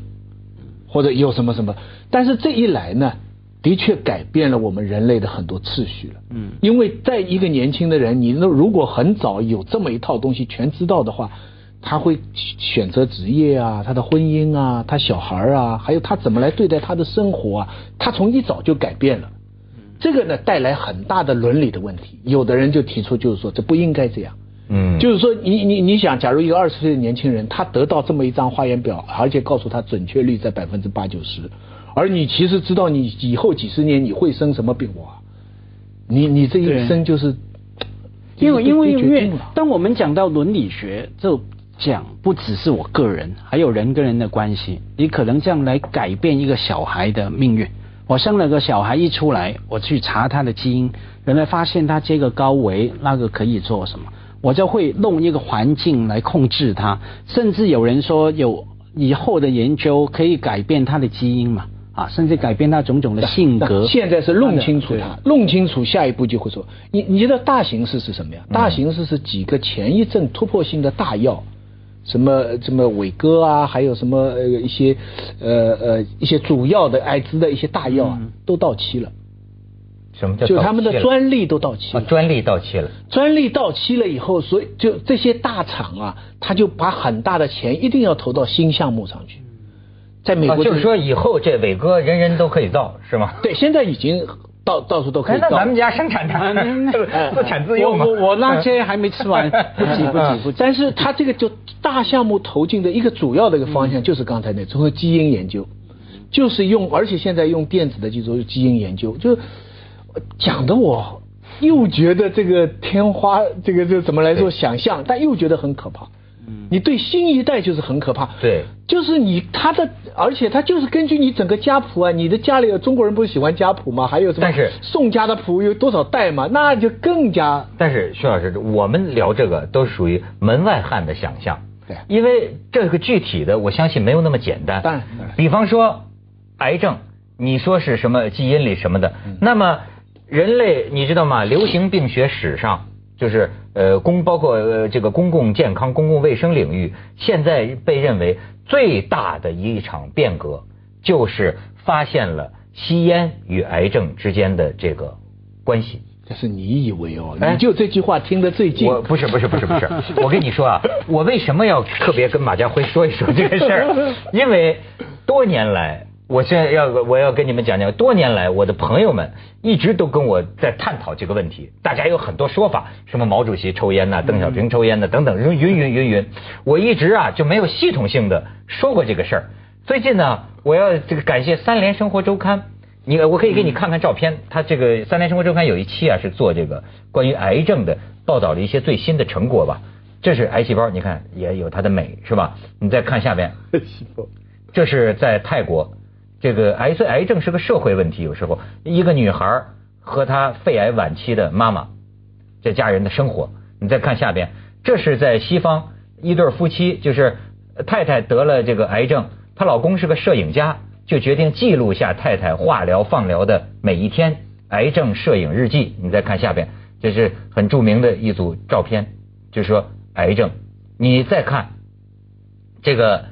或者有什么什么，但是这一来呢，的确改变了我们人类的很多次序了。嗯因为在一个年轻的人，你那如果很早有这么一套东西全知道的话，他会选择职业啊，他的婚姻啊，他小孩啊，还有他怎么来对待他的生活啊，他从一早就改变了。这个呢带来很大的伦理的问题，有的人就提出就是说这不应该这样。嗯，就是说你你你想，假如一个二十岁的年轻人，他得到这么一张化验表，而且告诉他准确率在百分之八九十，而你其实知道你以后几十年你会生什么病哇，你你这一生就是，因为就因为因为当我们讲到伦理学，就讲不只是我个人，还有人跟人的关系。你可能这样来改变一个小孩的命运。我生了个小孩一出来，我去查他的基因，原来发现他这个高危，那个可以做什么，我就会弄一个环境来控制他。甚至有人说有以后的研究可以改变他的基因嘛，啊，甚至改变他种种的性格。现在是弄清楚对它，弄清楚下一步就会说，你你知道大形势是什么呀？大形势是几个前一阵突破性的大药，什么什么伟哥啊，还有什么呃一些呃呃一些主要的艾滋的一些大药啊，都到期了，什么叫就他们的专利都到期了。啊专利到期了。专利到期了以后，所以就这些大厂啊，他就把很大的钱一定要投到新项目上去。在美啊，国就是说以后这伟哥人人都可以造，是吗？对，现在已经到到处都可哎，以造。那咱们家生产啊的 自产自用嘛。我那些还没吃完，不急不急不急。但是他这个就大项目投进的一个主要的一个方向，就是刚才那从个基因研究，就是用，而且现在用电子的技术基因研究，就讲的我又觉得这个天花，这个这怎么来说想象，但又觉得很可怕。你对新一代就是很可怕，对就是你他的，而且他就是根据你整个家谱啊，你的家里有中国人不是喜欢家谱吗？还有什么？但是宋家的谱有多少代嘛？那就更加但是徐老师，我们聊这个都属于门外汉的想象，对因为这个具体的，我相信没有那么简单。当然当然比方说癌症，你说是什么基因里什么的，嗯那么人类你知道吗？流行病学史上。就是呃公包括呃这个公共健康、公共卫生领域，现在被认为最大的一场变革，就是发现了吸烟与癌症之间的这个关系。这是你以为哦，哎你就这句话听得最近。我不是不是不是不是，我跟你说啊，我为什么要特别跟马家辉说一说这个事儿？因为多年来，我现在要我要跟你们讲讲，多年来我的朋友们一直都跟我在探讨这个问题，大家有很多说法，什么毛主席抽烟呐、邓小平抽烟呐、等等，云云云云云，我一直啊就没有系统性的说过这个事儿。最近呢，我要这个感谢三联生活周刊。你我可以给你看看照片，他这个《三联生活周刊》有一期啊是做这个关于癌症的报道的一些最新的成果吧。这是癌细胞，你看也有它的美，是吧？你再看下边，细胞，这是在泰国，这个癌症癌症是个社会问题，有时候一个女孩和她肺癌晚期的妈妈，这家人的生活。你再看下边，这是在西方一对夫妻，就是太太得了这个癌症，她老公是个摄影家，就决定记录下太太化疗放疗的每一天，癌症摄影日记。你再看下边，这是很著名的一组照片，就是说癌症。你再看这个，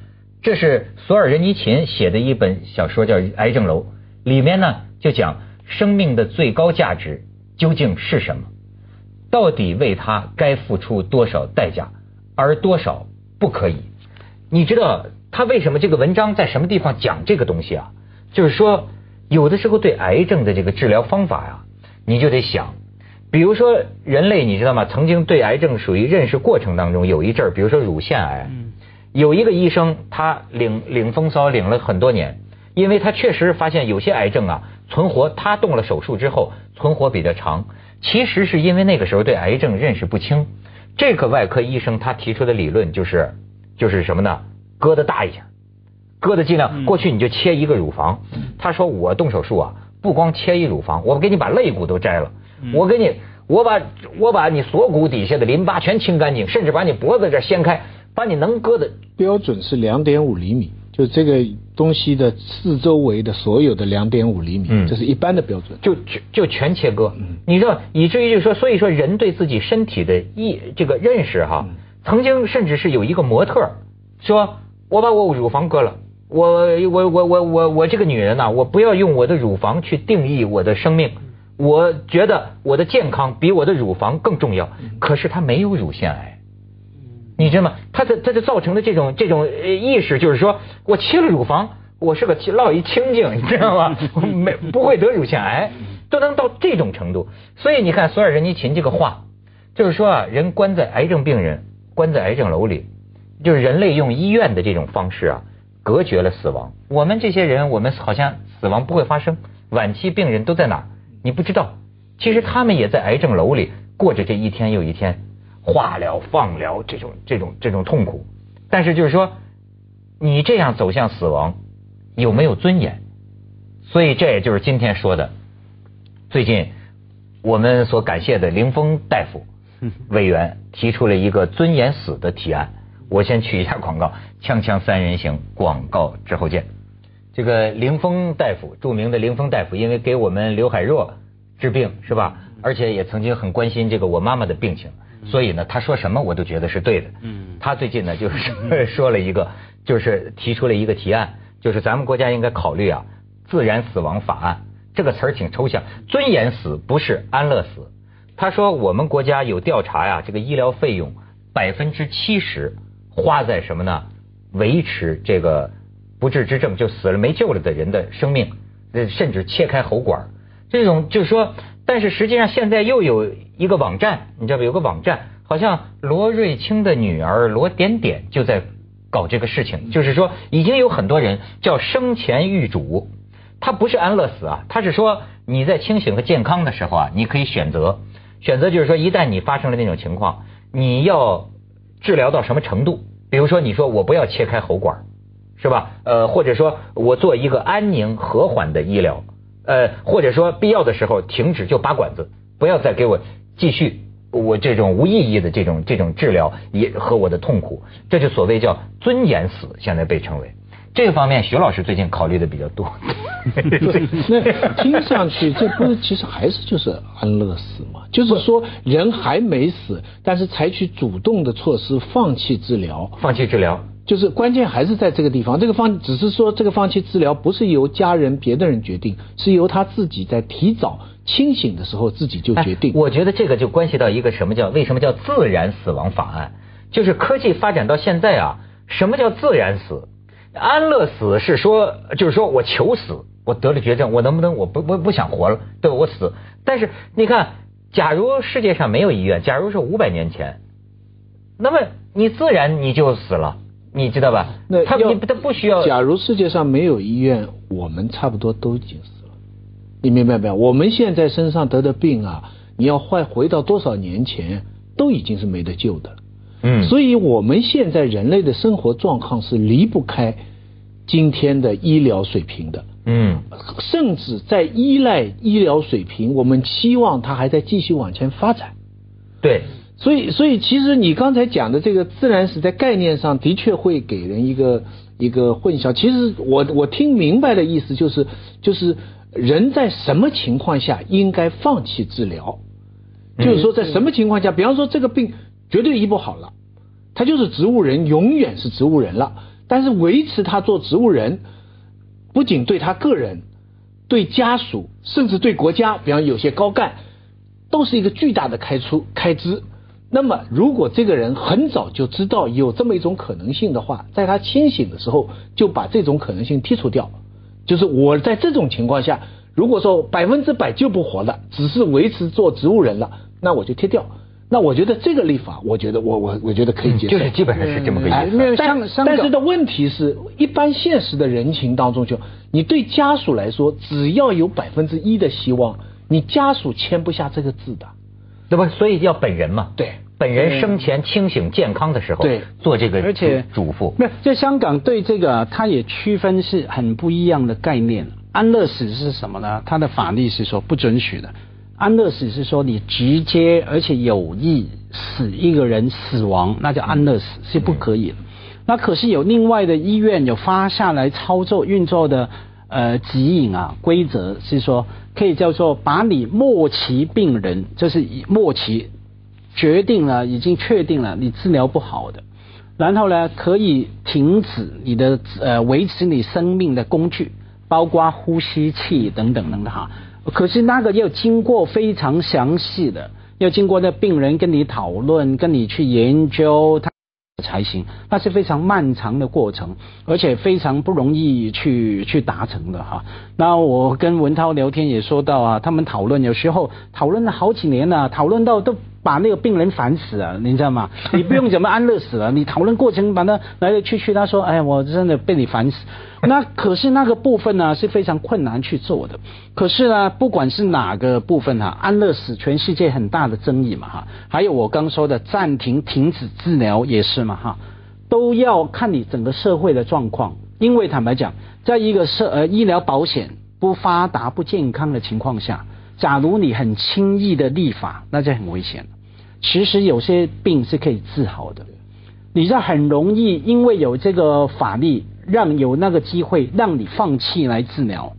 这是索尔仁尼琴写的一本小说，叫《癌症楼》，里面呢就讲生命的最高价值究竟是什么。到底为他该付出多少代价，而多少不可以？你知道他为什么这个文章在什么地方讲这个东西啊？就是说，有的时候对癌症的这个治疗方法呀，你就得想，比如说人类，你知道吗？曾经对癌症属于认识过程当中有一阵儿，比如说乳腺癌，有一个医生他领领风骚领了很多年，因为他确实发现有些癌症啊存活，他动了手术之后存活比较长。其实是因为那个时候对癌症认识不清，这个外科医生他提出的理论就是，就是什么呢？割的大一点，割的尽量。过去你就切一个乳房，他说我动手术啊，不光切一乳房，我给你把肋骨都摘了，我给你，我把我把你锁骨底下的淋巴全清干净，甚至把你脖子这掀开，把你能割的。标准是两点五厘米。就这个东西的四周围的所有的两点五厘米，这是一般的标准，就就就全切割。你知道，以至于就是说，所以说人对自己身体的意这个认识哈，曾经甚至是有一个模特说，我把我乳房割了，我我我我我我这个女人呐，我不要用我的乳房去定义我的生命，我觉得我的健康比我的乳房更重要。可是她没有乳腺癌。你知道吗？他的他就造成的这种这种意识，就是说我切了乳房，我是个落一清净，你知道吗？没不会得乳腺癌，都能到这种程度。所以你看索尔仁尼琴这个话，就是说啊，人关在癌症病人关在癌症楼里，就是人类用医院的这种方式啊，隔绝了死亡。我们这些人，我们好像死亡不会发生，晚期病人都在哪儿？你不知道，其实他们也在癌症楼里过着这一天又一天。化疗、放疗这种、这种、这种痛苦，但是就是说，你这样走向死亡，有没有尊严？所以这也就是今天说的，最近我们所感谢的林峰大夫 委员提出了一个尊严死的提案。我先取一下广告，锵锵三人行广告之后见。这个林峰大夫，著名的林峰大夫，因为给我们刘海若治病是吧？而且也曾经很关心这个我妈妈的病情。所以呢，他说什么我都觉得是对的。嗯，他最近呢就是 说了一个，就是提出了一个提案，就是咱们国家应该考虑啊，自然死亡法案。这个词儿挺抽象，尊严死不是安乐死。他说我们国家有调查呀，这个医疗费用百分之七十花在什么呢？维持这个不治之症就死了没救了的人的生命，甚至切开喉管，这种就是说。但是实际上，现在又有一个网站，你知道吧？有个网站，好像罗瑞卿的女儿罗点点就在搞这个事情。就是说，已经有很多人叫生前预嘱，他不是安乐死啊，他是说你在清醒和健康的时候啊，你可以选择，选择就是说，一旦你发生了那种情况，你要治疗到什么程度？比如说，你说我不要切开喉管，是吧？呃，或者说我做一个安宁和缓的医疗。呃，或者说必要的时候停止就拔管子，不要再给我继续我这种无意义的这种这种治疗也和我的痛苦，这就所谓叫尊严死，现在被称为这个方面，徐老师最近考虑的比较多。那听上去这不是其实还是就是安乐死嘛？就是说人还没死，但是采取主动的措施放弃治疗，放弃治疗。就是关键还是在这个地方，这个放只是说这个放弃治疗不是由家人别的人决定，是由他自己在提早清醒的时候自己就决定。我觉得这个就关系到一个什么叫为什么叫自然死亡法案，就是科技发展到现在啊，什么叫自然死？安乐死是说就是说我求死，我得了绝症，我能不能我不不不想活了，对我死。但是你看，假如世界上没有医院，假如是五百年前，那么你自然你就死了。你知道吧？那他不他不需要。假如世界上没有医院，我们差不多都已经死了。你明白没有？我们现在身上得的病啊，你要换回到多少年前，都已经是没得救的。嗯，所以我们现在人类的生活状况是离不开今天的医疗水平的。嗯，甚至在依赖医疗水平，我们期望它还在继续往前发展。对，所以，所以其实你刚才讲的这个自然史在概念上的确会给人一个一个混淆。其实我我听明白的意思就是，就是人在什么情况下应该放弃治疗，就是说在什么情况下，比方说这个病绝对医不好了，他就是植物人，永远是植物人了。但是维持他做植物人，不仅对他个人、对家属，甚至对国家，比方有些高干，都是一个巨大的开出开支。那么，如果这个人很早就知道有这么一种可能性的话，在他清醒的时候就把这种可能性剔除掉，就是我在这种情况下，如果说百分之百就不活了，只是维持做植物人了，那我就贴掉。那我觉得这个立法，我觉得我我我觉得可以接受，就是基本上是这么个哎意思。但是的问题是，一般现实的人情当中就，你对家属来说，只要有百分之一的希望，你家属签不下这个字的。对吧？所以要本人嘛。对，本人生前清醒健康的时候，对做这个而且嘱咐。没有，在香港对这个，它也区分是很不一样的概念。安乐死是什么呢？它的法律是说不准许的。安乐死是说你直接而且有意使一个人死亡，那叫安乐死是不可以的。那可是有另外的医院有发下来操作运作的呃指引啊规则是说可以叫做把你末期病人，就是末期决定了已经确定了你治疗不好的，然后呢可以停止你的呃维持你生命的工具，包括呼吸器等等等等哈。可是那个要经过非常详细的，要经过那病人跟你讨论，跟你去研究他。才行，那是非常漫长的过程，而且非常不容易去去达成的哈。那我跟文涛聊天也说到啊，他们讨论有时候讨论了好几年了，讨论到都把那个病人烦死了，你知道吗？你不用怎么安乐死了，你讨论过程把他来来去去，他说，哎，我真的被你烦死。那可是那个部分呢是非常困难去做的。可是呢，不管是哪个部分哈、安乐死全世界很大的争议嘛哈，还有我刚说的暂停、停止治疗也是嘛哈，都要看你整个社会的状况。因为坦白讲，在一个社呃医疗保险不发达、不健康的情况下，假如你很轻易的立法，那就很危险了。其实有些病是可以治好的，你这很容易因为有这个法律，让有那个机会让你放弃来治疗。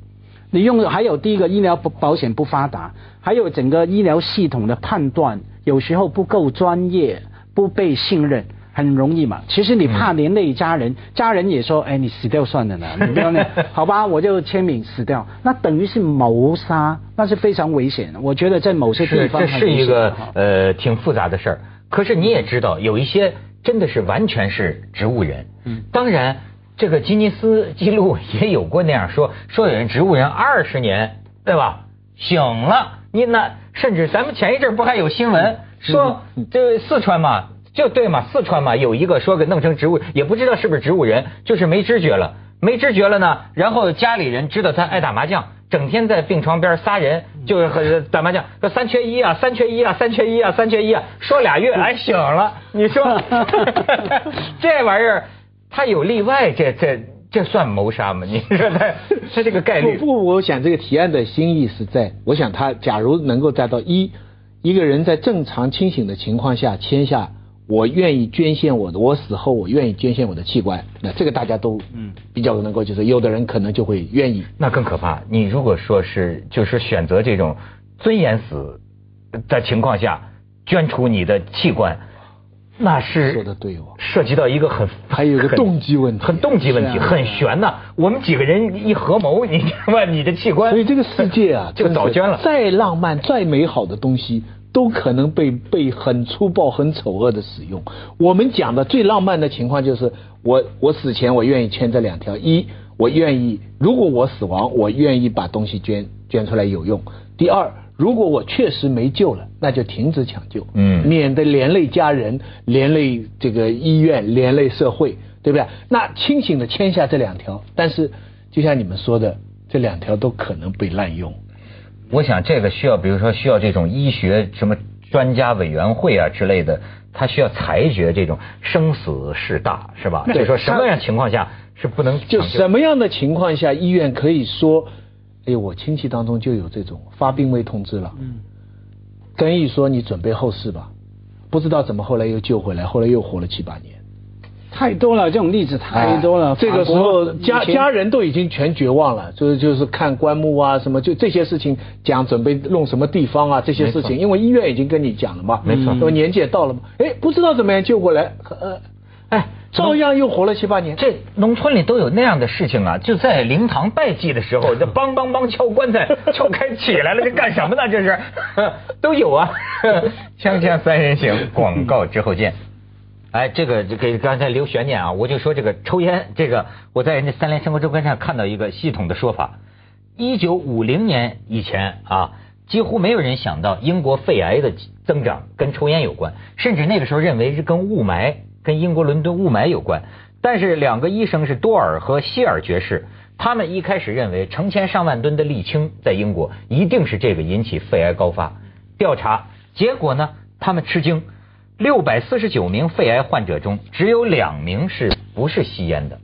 你用还有第一个医疗保保险不发达，还有整个医疗系统的判断有时候不够专业，不被信任。很容易嘛，其实你怕连累家人，家人也说，哎，你死掉算了呢，你不要那，好吧，我就签名死掉，那等于是谋杀，那是非常危险。的。我觉得在某些地是，方这是一个呃挺复杂的事儿。可是你也知道，有一些真的是完全是植物人。嗯。当然，这个吉尼斯纪录也有过那样说，说有人植物人二十年，对吧？醒了，你那甚至咱们前一阵不还有新闻说，这四川嘛，就对嘛，四川嘛有一个说给弄成植物，也不知道是不是植物人，就是没知觉了。没知觉了呢，然后家里人知道他爱打麻将，整天在病床边仨人就是和打麻将，说三缺一啊，三缺一啊，三缺一啊，三缺一啊，说俩月哎醒了，你说 这玩意儿他有例外，这这这算谋杀吗？你说他他这个概率不不，我想这个提案的新意是在，我想他假如能够达到一，一个人在正常清醒的情况下签下，我愿意捐献我的，我死后我愿意捐献我的器官，那这个大家都嗯比较能够接受，有的人可能就会愿意。那更可怕。你如果说是就是选择这种尊严死的情况下捐出你的器官，那是说的对哦涉及到一个很还有一个动机问题很动机问题，啊很悬呐。我们几个人一合谋，你知道吧？你的器官，所以这个世界啊，就 早捐了。再浪漫、再美好的东西，都可能被被很粗暴、很丑恶的使用。我们讲的最浪漫的情况就是，我我死前我愿意签这两条：一，我愿意，如果我死亡，我愿意把东西捐捐出来有用；第二，如果我确实没救了，那就停止抢救，嗯免得连累家人、连累这个医院、连累社会，对不对？那清醒的签下这两条，但是就像你们说的，这两条都可能被滥用。我想这个需要，比如说需要这种医学什么专家委员会啊之类的，他需要裁决这种生死事大，是吧？就说什么样情况下是不能就什么样的情况下医院可以说，哎，我亲戚当中就有这种发病危通知了，嗯，跟医说你准备后事吧，不知道怎么后来又救回来，后来又活了七八年。太多了，这种例子太多了。这个时候家家人都已经全绝望了，就是就是看棺木啊什么，就这些事情讲准备弄什么地方啊这些事情，因为医院已经跟你讲了嘛，没错，因为年纪也到了嘛，哎，不知道怎么样救过来，呃，哎，照样又活了七八年。这农村里都有那样的事情啊，就在灵堂拜祭的时候，这梆梆梆敲棺材，敲开起来了，这干什么呢？这是 都有啊。锵锵三人行，广告之后见。哎，这个就给刚才留悬念啊，我就说这个抽烟，这个我在人家三联生活周刊上看到一个系统的说法，一九五零年以前啊，几乎没有人想到英国肺癌的增长跟抽烟有关，甚至那个时候认为是跟雾霾，跟英国伦敦雾霾有关。但是两个医生是多尔和希尔爵士，他们一开始认为成千上万吨的沥青在英国一定是这个引起肺癌高发。调查结果呢，他们吃惊。六百四十九名肺癌患者中，只有两名是不是吸烟的，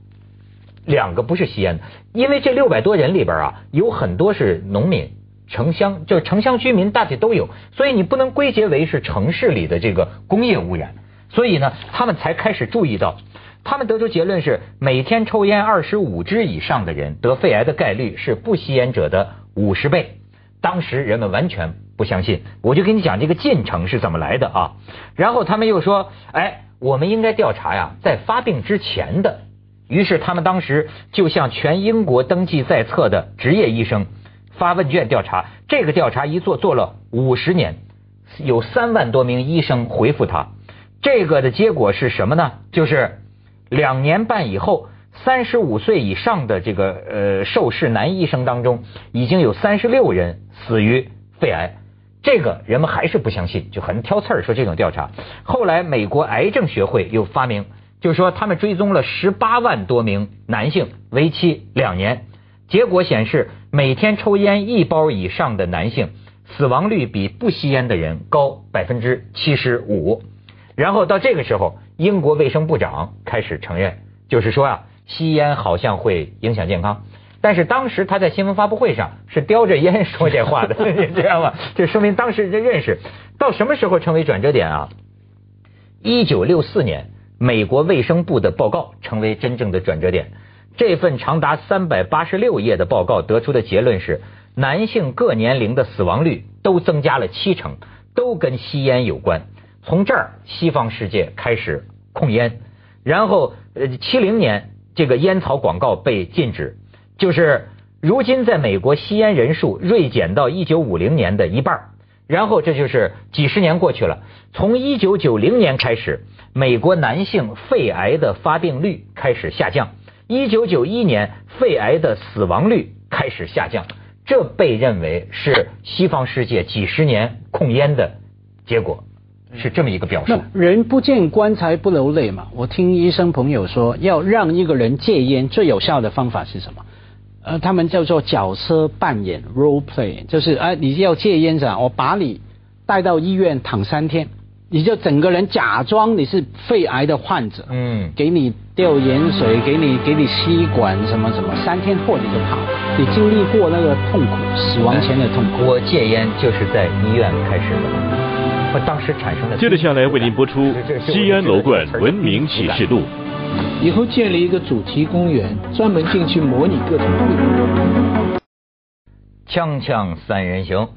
两个不是吸烟的，因为这六百多人里边啊，有很多是农民、城乡，就是城乡居民大体都有，所以你不能归结为是城市里的这个工业污染，所以呢，他们才开始注意到，他们得出结论是，每天抽烟二十五支以上的人得肺癌的概率是不吸烟者的五十倍。当时人们完全不相信，我就跟你讲这个进程是怎么来的啊。然后他们又说，哎，我们应该调查呀，在发病之前的。于是他们当时就向全英国登记在册的职业医生发问卷调查。这个调查一做做了五十年，有三万多名医生回复他。这个的结果是什么呢？就是两年半以后。三十五岁以上的这个呃受试男医生当中，已经有三十六人死于肺癌，这个人们还是不相信，就很挑刺儿说这种调查。后来美国癌症学会又发明，就是说他们追踪了十八万多名男性，为期两年，结果显示每天抽烟一包以上的男性，死亡率比不吸烟的人高百分之七十五。然后到这个时候，英国卫生部长开始承认，就是说啊。吸烟好像会影响健康，但是当时他在新闻发布会上是叼着烟说这话的，你知道吗？这说明当时人认识。到什么时候成为转折点啊？一九六四年，美国卫生部的报告成为真正的转折点。这份长达三百八十六页的报告得出的结论是，男性各年龄的死亡率都增加了七成，都跟吸烟有关。从这儿，西方世界开始控烟，然后呃，七零年。这个烟草广告被禁止，就是如今在美国吸烟人数锐减到一九五零年的一半然后这就是几十年过去了，从一九九零年开始，美国男性肺癌的发病率开始下降，一九九一年肺癌的死亡率开始下降，这被认为是西方世界几十年控烟的结果。是这么一个表述。人不见棺材不流泪嘛。我听医生朋友说，要让一个人戒烟，最有效的方法是什么？呃，他们叫做角色扮演 （role play），就是哎，你要戒烟是吧？我把你带到医院躺三天，你就整个人假装你是肺癌的患者，嗯，给你吊盐水，给你给你吸管什么什么，三天后你就跑。你经历过那个痛苦，死亡前的痛苦。我戒烟就是在医院开始的。我当时产生的。接着下来为您播出《西安楼冠文明启示录》。以后建立一个主题公园，专门进去模拟各种会。锵锵三人行，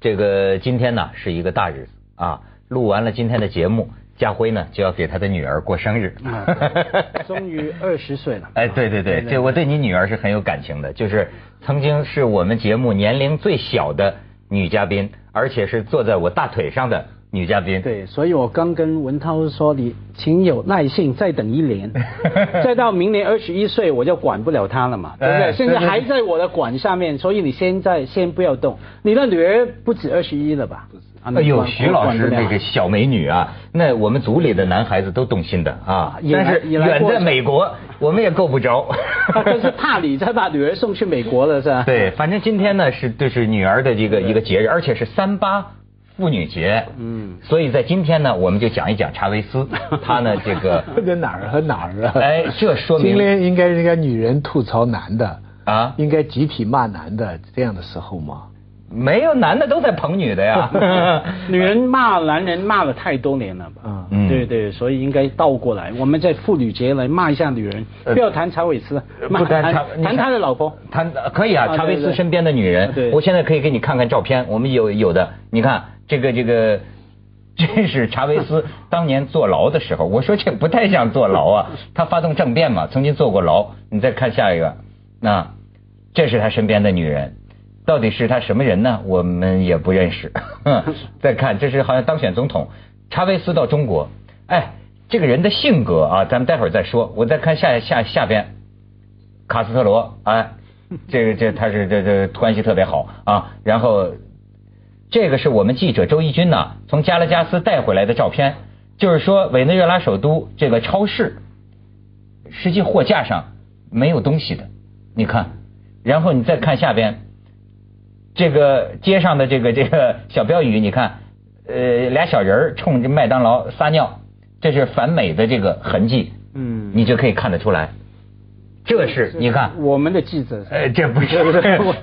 这个今天呢是一个大日子啊！录完了今天的节目，家辉呢就要给他的女儿过生日。终于二十岁了。哎，对对对，这我对你女儿是很有感情的，就是曾经是我们节目年龄最小的女嘉宾，而且是坐在我大腿上的。女嘉宾。对，所以我刚跟文涛说，你请有耐性，再等一年，再到明年二十一岁，我就管不了他了嘛，对不哎对？现在还在我的管下面，所以你现在先不要动。你的女儿不止二十一了吧？哎呦，徐老师那个小美女啊，那我们组里的男孩子都动心的啊，但是远在美国，我们也够不着。但是怕你再把女儿送去美国了是吧？对，反正今天呢是就是女儿的这个一个节日，而且是三八妇女节。嗯，所以在今天呢，我们就讲一讲查韦斯，他呢这个在哪儿和哪儿啊？哎，这说明今天应该应该女人吐槽男的啊，应该集体骂男的这样的时候吗？没有，男的都在捧女的呀。女人骂男人骂了太多年了吧？嗯，对对，所以应该倒过来，我们在妇女节来骂一下女人，不要谈查韦斯，不谈查谈他的老婆，谈可以啊，查韦斯身边的女人，我现在可以给你看看照片，我们有有的，你看这个这个，这是查韦斯当年坐牢的时候，我说这不太像坐牢啊，他发动政变嘛，曾经坐过牢。你再看下一个，那这是他身边的女人。到底是他什么人呢？我们也不认识。再看，这是好像当选总统，查韦斯到中国，哎，这个人的性格啊，咱们待会儿再说。我再看下下下边，卡斯特罗，哎，这个这他是这这关系特别好啊。然后这个是我们记者周一军呢从加拉加斯带回来的照片，就是说委内瑞拉首都这个超市，实际货架上没有东西的，你看，然后你再看下边。这个街上的这个这个小标语，你看，呃，俩小人儿冲着麦当劳撒尿，这是反美的这个痕迹，嗯，你就可以看得出来，这是你看。我们的记者，呃，这不是，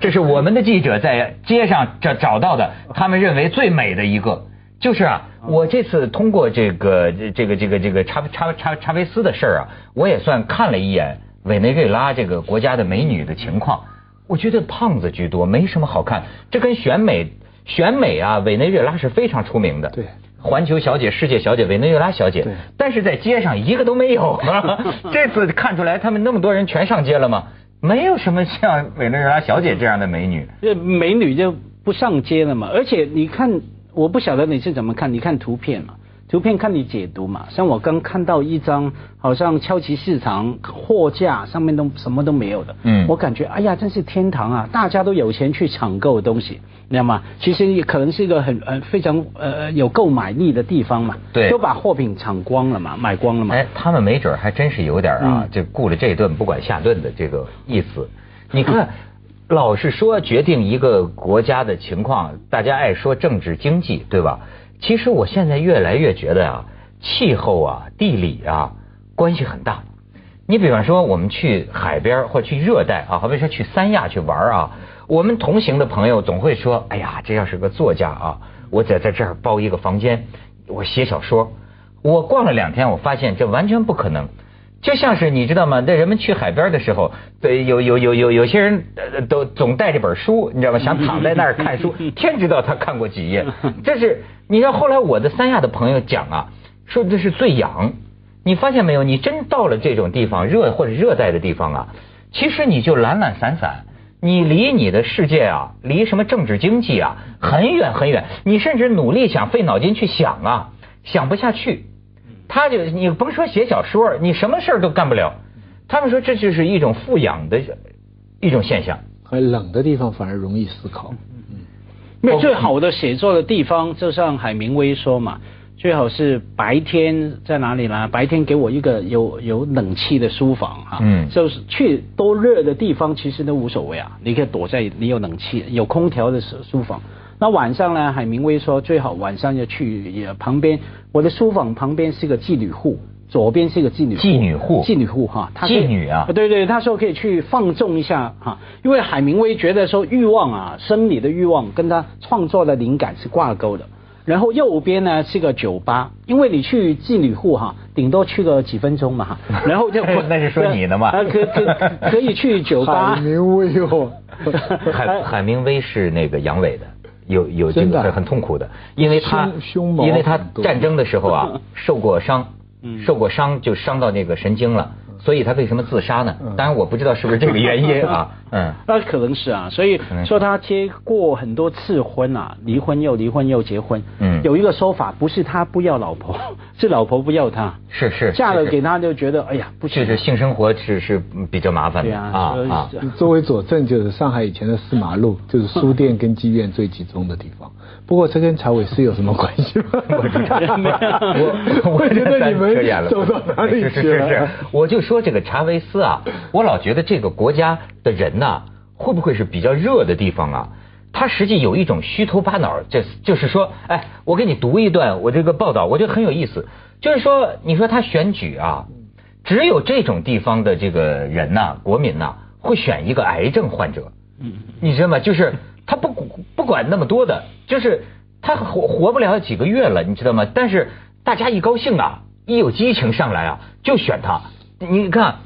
这是我们的记者在街上找找到的，他们认为最美的一个，就是啊，我这次通过这个这个这个这个查查查查韦斯的事儿啊，我也算看了一眼委内瑞拉这个国家的美女的情况。我觉得胖子居多，没什么好看。这跟选美选美啊，委内瑞拉是非常出名的。对，环球小姐、世界小姐、委内瑞拉小姐。对。但是在街上一个都没有啊！这次看出来，他们那么多人全上街了吗？没有什么像委内瑞拉小姐这样的美女。这美女就不上街了嘛？而且你看，我不晓得你是怎么看，你看图片嘛？图片看你解读嘛？像我刚看到一张，好像超级市场货架上面都什么都没有的。嗯，我感觉哎呀，真是天堂啊！大家都有钱去抢购东西，你知道吗？其实也可能是一个很呃非常呃有购买力的地方嘛。对，都把货品抢光了嘛，买光了嘛。哎，他们没准还真是有点啊，就顾了这顿不管下顿的这个意思。你看，老是说决定一个国家的情况，大家爱说政治经济，对吧？其实我现在越来越觉得啊，气候啊、地理啊关系很大。你比方说，我们去海边或去热带啊，好比说去三亚去玩啊，我们同行的朋友总会说：“哎呀，这要是个作家啊，我在在这儿包一个房间，我写小说。”我逛了两天，我发现这完全不可能。就像是你知道吗？那人们去海边的时候，对，有有有有有些人都总带着本书，你知道吗？想躺在那儿看书，天知道他看过几页。这是你知道，后来我的三亚的朋友讲啊，说这是最痒。你发现没有？你真到了这种地方，热或者热带的地方啊，其实你就懒懒散散，你离你的世界啊，离什么政治经济啊，很远很远。你甚至努力想费脑筋去想啊，想不下去。他就你甭说写小说，你什么事儿都干不了。他们说这就是一种富养的一种现象。很冷的地方反而容易思考。嗯，那最好的写作的地方，就像海明威说嘛，最好是白天在哪里呢？白天给我一个有有冷气的书房哈。嗯。就是去多热的地方，其实都无所谓啊。你可以躲在你有冷气、有空调的书书房。那晚上呢？海明威说最好晚上要去也旁边，我的书房旁边是个妓女户，左边是一个妓女妓女户，妓女户哈，妓女啊，对对，他说可以去放纵一下哈，因为海明威觉得说欲望啊，生理的欲望跟他创作的灵感是挂钩的。然后右边呢是个酒吧，因为你去妓女户哈，顶多去个几分钟嘛哈，然后就 那是说你的嘛，可可可以去酒吧。海明威哦，海海明威是那个阳痿的。有有这个很痛苦的，因为他因为他战争的时候啊受过伤，受过伤就伤到那个神经了，所以他为什么自杀呢？当然我不知道是不是这个原因啊，嗯，那可能是啊，所以说他结过很多次婚啊，离婚又离婚又结婚。嗯有一个说法，不是他不要老婆，是老婆不要他，是是嫁了给他就觉得哎呀不行就，是性生活是是比较麻烦对的啊啊。作为佐证，就是上海以前的四马路，就是书店跟妓院最集中的地方。不过这跟查韦斯有什么关系吗？我，我我觉得你们扯远了走到哪里是是去了？是是，我就说这个查韦斯啊，我老觉得这个国家的人呐、会不会是比较热的地方啊？他实际有一种虚头巴脑，这就是说，哎，我给你读一段我这个报道，我觉得很有意思。就是说，你说他选举啊，只有这种地方的这个人呐、国民呐、会选一个癌症患者。你知道吗？就是他不不管那么多的，就是他活活不了几个月了，你知道吗？但是大家一高兴啊，一有激情上来啊，就选他。你看，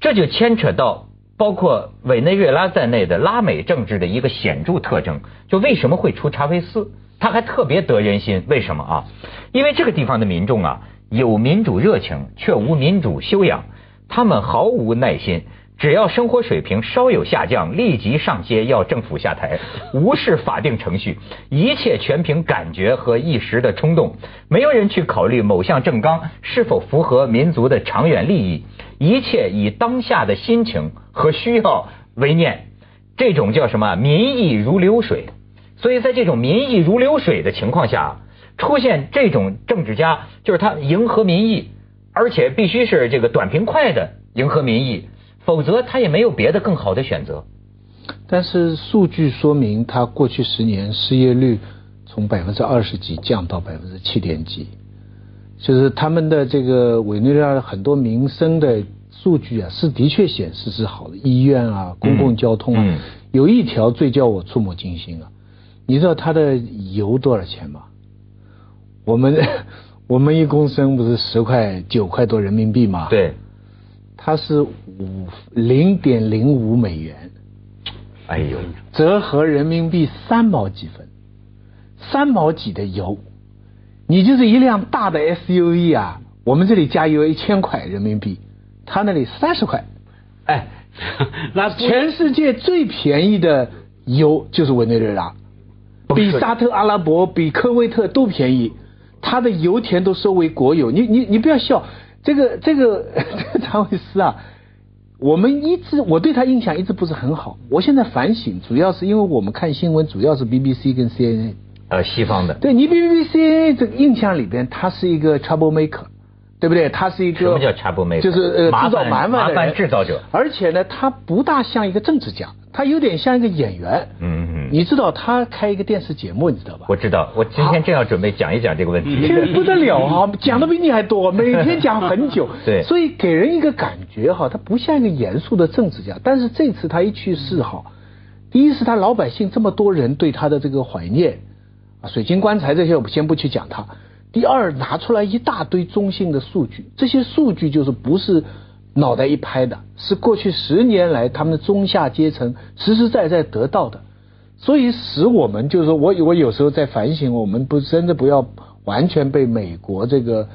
这就牵扯到包括委内瑞拉在内的拉美政治的一个显著特征，就为什么会出查韦斯？他还特别得人心，为什么啊？因为这个地方的民众啊，有民主热情，却无民主修养，他们毫无耐心。只要生活水平稍有下降，立即上街要政府下台，无视法定程序，一切全凭感觉和一时的冲动，没有人去考虑某项政纲是否符合民族的长远利益，一切以当下的心情和需要为念，这种叫什么？民意如流水。所以在这种民意如流水的情况下，出现这种政治家，就是他迎合民意，而且必须是这个短平快的迎合民意，否则他也没有别的更好的选择。但是数据说明，他过去十年失业率从百分之二十几降到百分之七点几，就是他们的这个委内瑞拉的很多民生的数据啊，是的确显示是好的，医院啊、公共交通啊，嗯有一条最叫我触目惊心啊，你知道它的油多少钱吗？我们 我们一公升不是十块九块多人民币吗？，对，它是五零点零五美元。哎呦，折合人民币三毛几分，三毛几的油，你就是一辆大的 SUV 啊，我们这里加油一千块人民币，他那里三十块，哎，那全世界最便宜的油就是委内瑞拉，比沙特阿拉伯、比科威特都便宜，他的油田都收为国有。你你你不要笑，这个这个 这个查韦斯啊，我们一直我对他印象一直不是很好。我现在反省，主要是因为我们看新闻主要是 BBC 跟 CNN。呃，西方的，对你 BBC 这个印象里边，他是一个 trouble maker，对不对？他是一个什么叫 troublemaker？就是呃制造麻烦的人麻烦制造者而且呢，他不大像一个政治家，他有点像一个演员。嗯嗯，你知道他开一个电视节目，你知道吧？我知道，我今天正要准备讲一讲这个问题。这不得了啊，讲的比你还多，每天讲很久。对所以给人一个感觉哈，他不像一个严肃的政治家。但是这次他一去世哈，第一是他老百姓这么多人对他的这个怀念啊，水晶棺材这些我们先不去讲他。第二，拿出来一大堆中性的数据，这些数据就是不是脑袋一拍的，是过去十年来他们的中下阶层实实在在得到的。所以使我们就是说我我有时候在反省，我们不真的不要完全被美国这个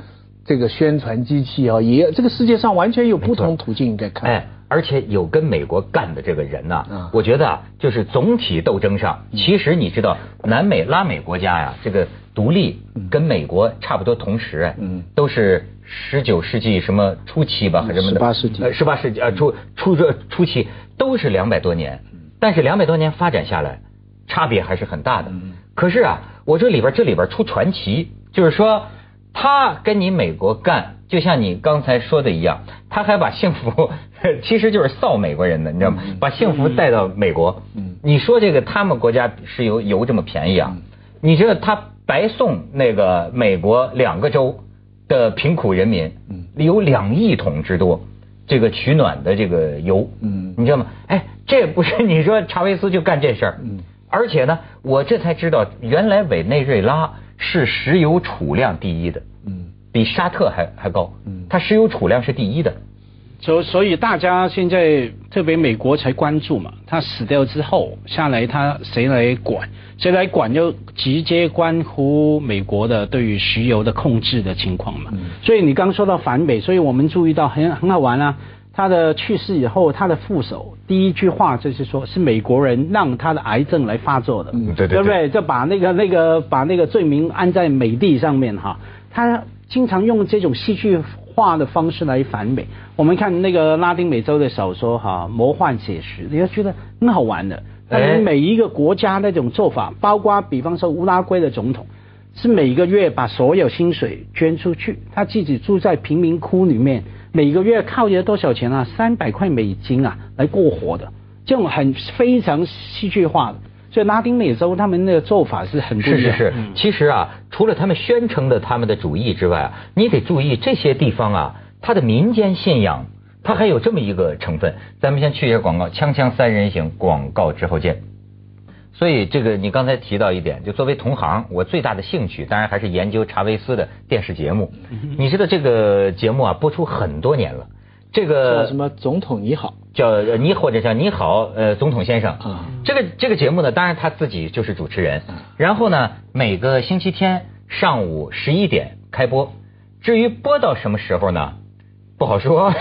这个宣传机器啊，也这个世界上完全有不同途径应该看。哎，而且有跟美国干的这个人呐、嗯我觉得啊，就是总体斗争上，其实你知道，南美、拉美国家呀，这个独立跟美国差不多同时，都是十九世纪什么初期吧，还是什么的？18世纪呃，十八世纪啊，初初这初期都是两百多年，但是两百多年发展下来，差别还是很大的。可是啊，我这里边这里边出传奇，就是说他跟你美国干，就像你刚才说的一样，他还把幸福，其实就是臊美国人的，你知道吗？把幸福带到美国。你说这个他们国家石油油这么便宜啊？你知道他白送那个美国两个州的贫苦人民，有两亿桶之多。这个取暖的这个油，嗯。你知道吗？哎，这不是你说查韦斯就干这事儿，嗯。而且呢，我这才知道，原来委内瑞拉是石油储量第一的，嗯。比沙特还还高，嗯。它石油储量是第一的，所所以大家现在特别美国才关注嘛，他死掉之后下来他谁来管？谁来管就直接关乎美国的对于石油的控制的情况嘛。所以你刚说到反美，所以我们注意到很很好玩啊。他的去世以后，他的副手第一句话就是说，是美国人让他的癌症来发作的，嗯对对对不对？就把那个那个把那个罪名安在美帝上面哈，他经常用这种戏剧化的方式来反美。我们看那个拉丁美洲的小说哈，魔幻写实，你要觉得很好玩的。但是每一个国家那种做法，包括比方说乌拉圭的总统。是每个月把所有薪水捐出去，他自己住在贫民窟里面，每个月靠着多少钱啊？三百块美金啊，来过活的，这种很非常戏剧化的。所以拉丁美洲他们那个做法是很不一样。是是是，其实啊，除了他们宣称的他们的主义之外啊，你得注意这些地方啊，它的民间信仰，它还有这么一个成分。咱们先去一下广告，锵锵三人行，广告之后见。所以这个你刚才提到一点，就作为同行，我最大的兴趣当然还是研究查韦斯的电视节目。你知道这个节目啊播出很多年了，这个叫什么总统你好，叫呃你或者叫你好，呃，总统先生啊。这个这个节目呢，当然他自己就是主持人，然后呢，每个星期天上午十一点开播。至于播到什么时候呢，不好说。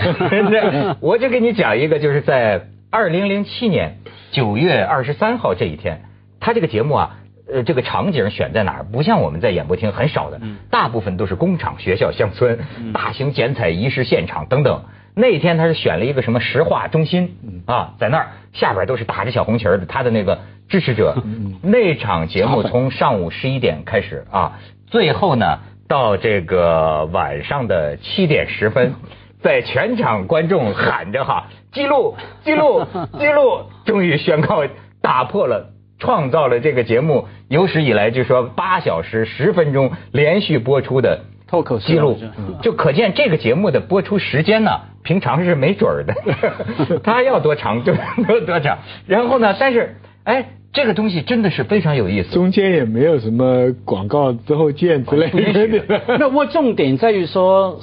我就给你讲一个，就是在二零零七年九月二十三号这一天，他这个节目啊。呃，这个场景选在哪儿？不像我们在演播厅很少的，大部分都是工厂、学校、乡村、大型剪彩仪式现场等等。那天他是选了一个什么石化中心啊，在那儿下边都是打着小红旗儿的他的那个支持者。那场节目从上午十一点开始啊，最后呢到这个晚上的七点十分，在全场观众喊着哈记录记录 记录，终于宣告打破了。创造了这个节目有史以来就说八小时十分钟连续播出的脱口秀记录嗯，就可见这个节目的播出时间呢，平常是没准儿的，他要多长就有多长。然后呢，但是哎，这个东西真的是非常有意思。中间也没有什么广告之后见之类的。那我重点在于说，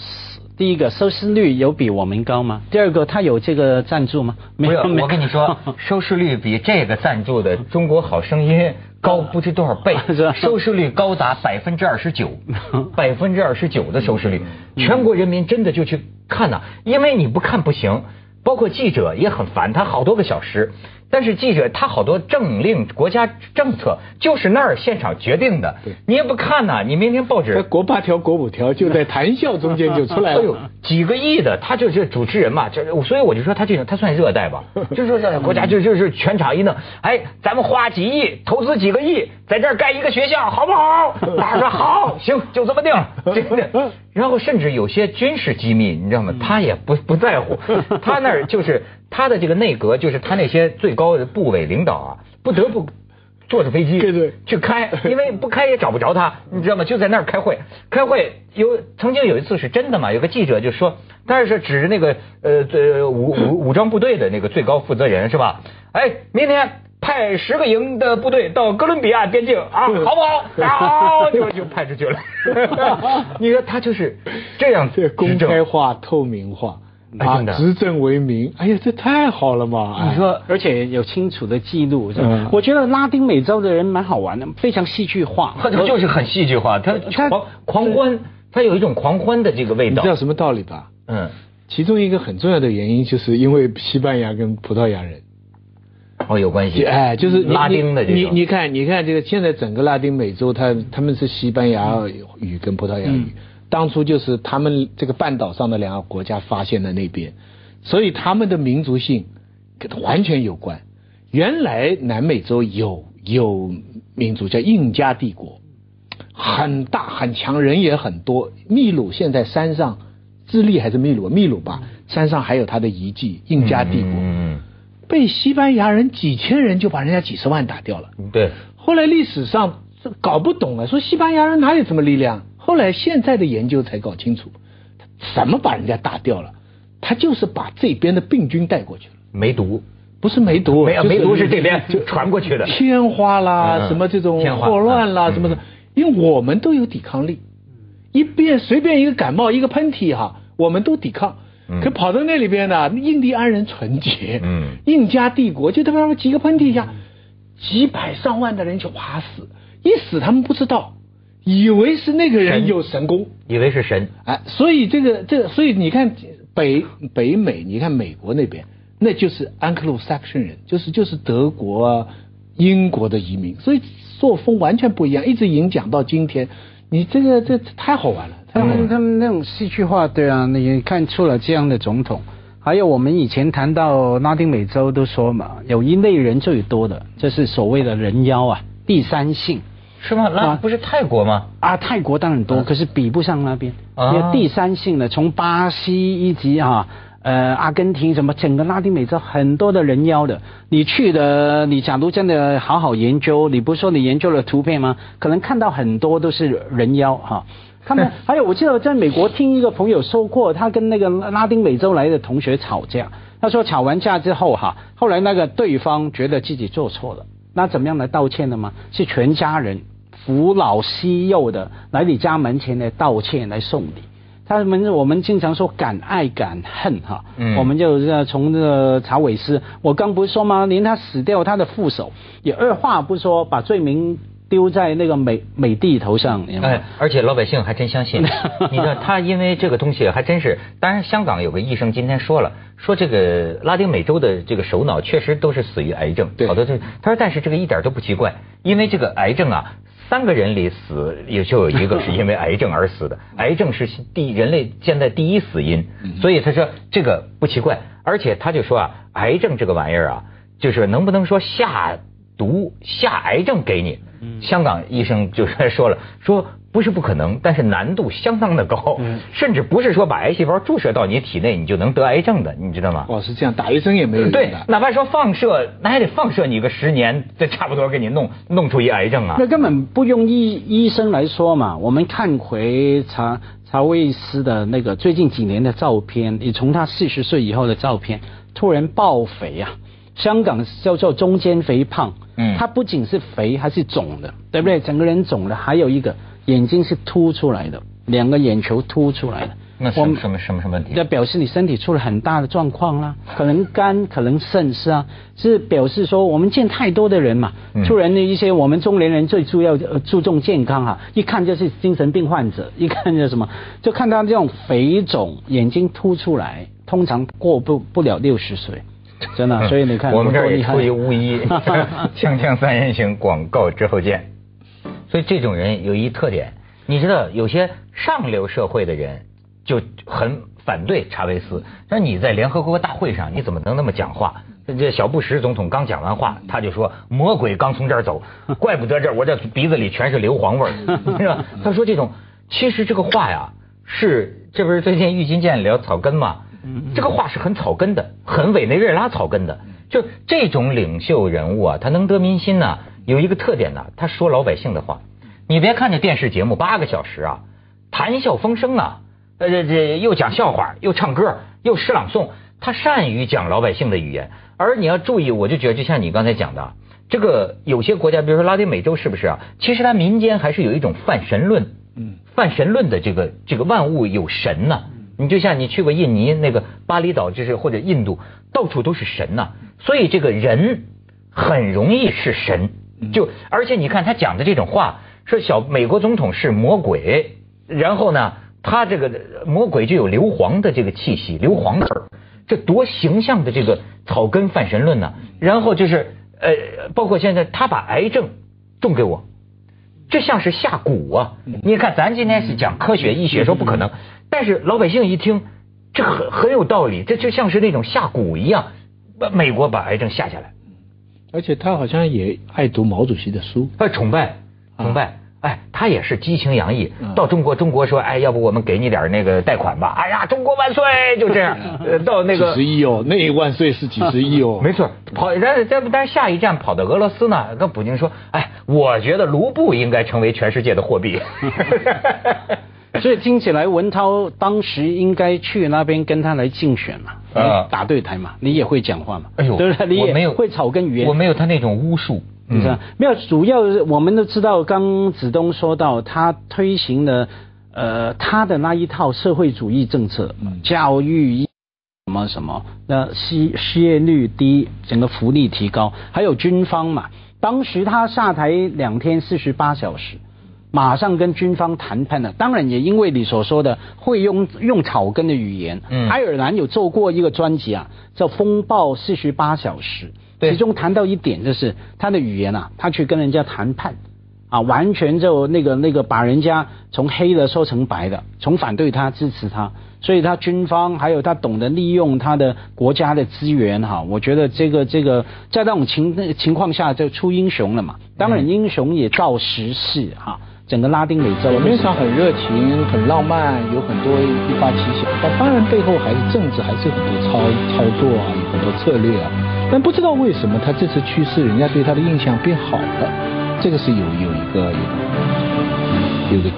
第一个收视率有比我们高吗？第二个，他有这个赞助吗？没没有，没我跟你说，收视率比这个赞助的《中国好声音》高不知多少倍，收视率高达百分之二十九，百分之二十九的收视率，全国人民真的就去看呐、因为你不看不行，包括记者也很烦，他好多个小时。但是记者他好多政令、国家政策就是那儿现场决定的，你也不看呐、你明天报纸国八条、国五条就在谈笑中间就出来 哎呦了。，几个亿的，他就是主持人嘛，就所以我就说他这种他算热带吧，就是说这国家就就是全场一弄，哎，咱们花几亿，投资几个亿，在这儿盖一个学校，好不好？大家说好，行，就这么定了，真的。然后甚至有些军事机密，你知道吗？他也不不在乎，他那儿就是他的这个内阁，就是他那些最高的部委领导啊，不得不。坐着飞机对对去开，因为不开也找不着他，你知道吗？就在那儿开会，开会有曾经有一次是真的嘛？有个记者就说，当然是指着那个呃呃武武武装部队的那个最高负责人是吧？哎，明天派十个营的部队到哥伦比亚边境啊，好不好？好，就就派出去了。你说他就是这样这公开化、透明化啊执政为民，哎呀，这太好了嘛！哎你说而且有清楚的记录。是吧嗯我觉得拉丁美洲的人蛮好玩的，非常戏剧化。他就是很戏剧化，他他狂狂欢，他有一种狂欢的这个味道你知。道什么道理吧？嗯，其中一个很重要的原因，就是因为西班牙跟葡萄牙人，哦，有关系。哎，就是拉丁的这种。你你看，你看这个现在整个拉丁美洲，它他们是西班牙语跟葡萄牙语，嗯当初就是他们这个半岛上的两个国家发现的那边，所以他们的民族性跟完全有关。原来南美洲有有民族叫印加帝国，很大很强，人也很多。秘鲁现在山上，智利还是秘鲁？秘鲁吧，山上还有它的遗迹，印加帝国。嗯被西班牙人几千人就把人家几十万打掉了。嗯，对，后来历史上这搞不懂了，说西班牙人哪有什么力量？后来现在的研究才搞清楚，他怎么把人家打掉了？他就是把这边的病菌带过去了，梅毒。不是梅毒，没有就是梅毒是这边就传过去的天花啦，嗯什么这种霍乱啦，嗯什么的，因为我们都有抵抗力，一变随便一个感冒一个喷嚏哈，我们都抵抗。嗯可跑到那里边呢，印第安人纯洁，嗯印加帝国就他妈几个喷嚏一下，几百上万的人就哇死，一死他们不知道，以为是那个人有神功，以为是神。哎，所以这个这个，所以你看北北美，你看美国那边，那就是安克鲁萨克逊人，就是就是德国啊、英国的移民，所以作风完全不一样，一直影响到今天。你这个这太好玩了，太他好玩了。们他们那种戏剧化，对啊，你看出了这样的总统。还有我们以前谈到拉丁美洲都说嘛，有一类人最多的，这是所谓的人妖啊，第三性是吗？那啊不是泰国吗？啊。泰国当然多，可是比不上那边。啊第三性的，从巴西以及啊呃阿根廷什么整个拉丁美洲很多的人妖的，你去的，你假如真的好好研究，你不是说你研究了图片吗？可能看到很多都是人妖哈。他们还有，我记得在美国听一个朋友说过，他跟那个拉丁美洲来的同学吵架，他说吵完架之后哈，后来那个对方觉得自己做错了，那怎么样来道歉的吗？是全家人扶老携幼的来你家门前来道歉来送礼。他们我们经常说敢爱敢恨哈，嗯我们就从这个查韦斯，我刚不是说吗？连他死掉，他的副手也二话不说，把罪名丢在那个美美帝头上？哎，而且老百姓还真相信。你知道，他因为这个东西还真是，当然香港有个医生今天说了，说这个拉丁美洲的这个首脑确实都是死于癌症，对好多这他说但是这个一点都不奇怪，因为这个癌症啊。三个人里死也就有一个 是因为癌症而死的，癌症是第人类现在第一死因，所以他说这个不奇怪，而且他就说啊，癌症这个玩意儿啊，就是能不能说下毒下癌症给你？香港医生就是说了，说不是不可能，但是难度相当的高，甚至不是说把癌细胞注射到你体内你就能得癌症的，你知道吗？哦，是这样，打一针也没有用对，。哪怕说放射，那还得放射你个十年，这差不多给你弄弄出一癌症啊那。根本不用医医生来说嘛。我们看回查查韦斯的那个最近几年的照片，你从他四十岁以后的照片，突然爆肥啊！香港叫做中间肥胖，嗯他不仅是肥，还是肿的，对不对？整个人肿的，还有一个眼睛是凸出来的，两个眼球凸出来的。那什么什么什么什么问题？那表示你身体出了很大的状况啦，可能肝，可能肾是啊，是表示说我们见太多的人嘛，嗯突然的一些我们中年人最主要呃注重健康哈，一看就是精神病患者，一看就什么，就看到这种肥肿，眼睛凸出来，通常过不不了六十岁，真的，所以你看我们这儿多厉害也出一巫医，锵锵三人行广告之后见。所以这种人有一特点，你知道，有些上流社会的人就很反对查韦斯。那你在联合国大会上，你怎么能那么讲话？这小布什总统刚讲完话，他就说魔鬼刚从这儿走，怪不得这儿我这鼻子里全是硫磺味儿，是吧？他说这种，其实这个话呀，是这不是最近郁金剑聊草根嘛？这个话是很草根的，很委内瑞拉草根的。就这种领袖人物啊，他能得民心呢、有一个特点呢、他说老百姓的话。你别看这电视节目八个小时啊，谈笑风生啊，呃这这又讲笑话，又唱歌，又诗朗诵，他善于讲老百姓的语言。而你要注意，我就觉得就像你刚才讲的，这个有些国家，比如说拉丁美洲，是不是啊？其实它民间还是有一种泛神论，嗯，泛神论的这个这个万物有神呐、你就像你去过印尼那个巴厘岛，就是或者印度，到处都是神呐、所以这个人很容易是神。就而且你看他讲的这种话，说小美国总统是魔鬼，然后呢，他这个魔鬼就有硫磺的这个气息，硫磺味儿，这多形象的这个草根泛神论呢、然后就是呃，包括现在他把癌症种给我，这像是下蛊啊！你看，咱今天是讲科学医学，说不可能，但是老百姓一听，这很很有道理，这就像是那种下蛊一样。把美国把癌症下下来，而且他好像也爱读毛主席的书。他崇拜，崇拜。哎，他也是激情洋溢。嗯到中国，中国说，哎，要不我们给你点那个贷款吧？哎呀，中国万岁！就这样。呃，到那个几十亿哦，那一万岁是几十亿哦。没错，跑，然这不，但是下一站跑到俄罗斯呢，跟普京说，哎，我觉得卢布应该成为全世界的货币。所以听起来文涛当时应该去那边跟他来竞选嘛，啊打对台嘛，你也会讲话嘛，哎呦，对不对？你我没有也会草根语言，我没有他那种巫术。你知道？没有，主要我们都知道，刚子东说到他推行了呃他的那一套社会主义政策，教育什么什么，那失失业率低，整个福利提高，还有军方嘛。当时他下台两天四十八小时，马上跟军方谈判了。当然也因为你所说的会用用草根的语言，嗯。爱尔兰有做过一个专辑啊，叫《风暴四十八小时》，对。其中谈到一点就是他的语言啊，他去跟人家谈判。啊，完全就那个那个把人家从黑的说成白的，从反对他支持他，所以他军方还有他懂得利用他的国家的资源哈，我觉得这个这个在那种情情况下就出英雄了嘛。当然英雄也造时势哈，整个拉丁美洲表面上很热情、很浪漫，有很多突发奇想，但当然背后还是政治，还是有很多操操作啊，有很多策略啊。但不知道为什么他这次去世，人家对他的印象变好了，这个是有有一个有个有个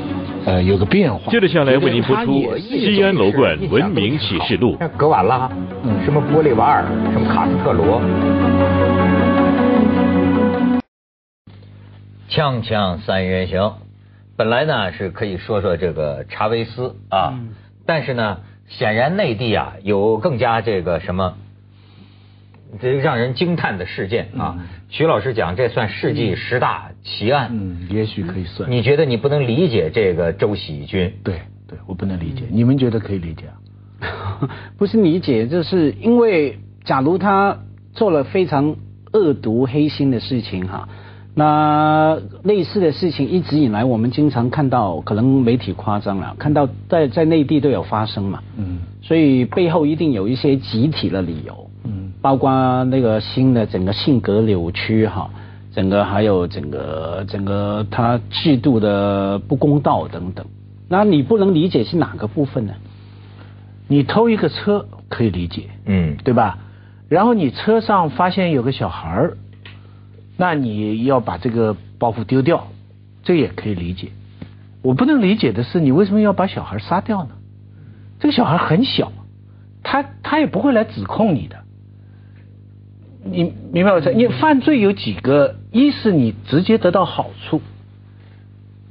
呃有个变化。接着下来为您播出《西安楼冠文明启示录》。像格瓦拉，嗯什么玻利瓦尔，什么卡斯特罗，锵锵三人行，本来呢是可以说说这个查韦斯啊，嗯但是呢，显然内地啊有更加这个什么。这让人惊叹的事件啊！徐老师讲，这算世纪十大奇案。嗯，也许可以算。你觉得你不能理解这个周喜军？对对，我不能理解，你们觉得可以理解啊？不是理解，就是因为假如他做了非常恶毒黑心的事情哈，那类似的事情一直以来我们经常看到，可能媒体夸张了，看到在在内地都有发生嘛，嗯。所以背后一定有一些集体的理由，嗯。包括那个新的整个性格扭曲哈，整个还有整个整个他制度的不公道等等，那你不能理解是哪个部分呢？你偷一个车可以理解，嗯，对吧？然后你车上发现有个小孩儿，那你要把这个包袱丢掉，这也可以理解。我不能理解的是，你为什么要把小孩杀掉呢？这个小孩很小，他他也不会来指控你的。你明白我这？你犯罪有几个？一是你直接得到好处，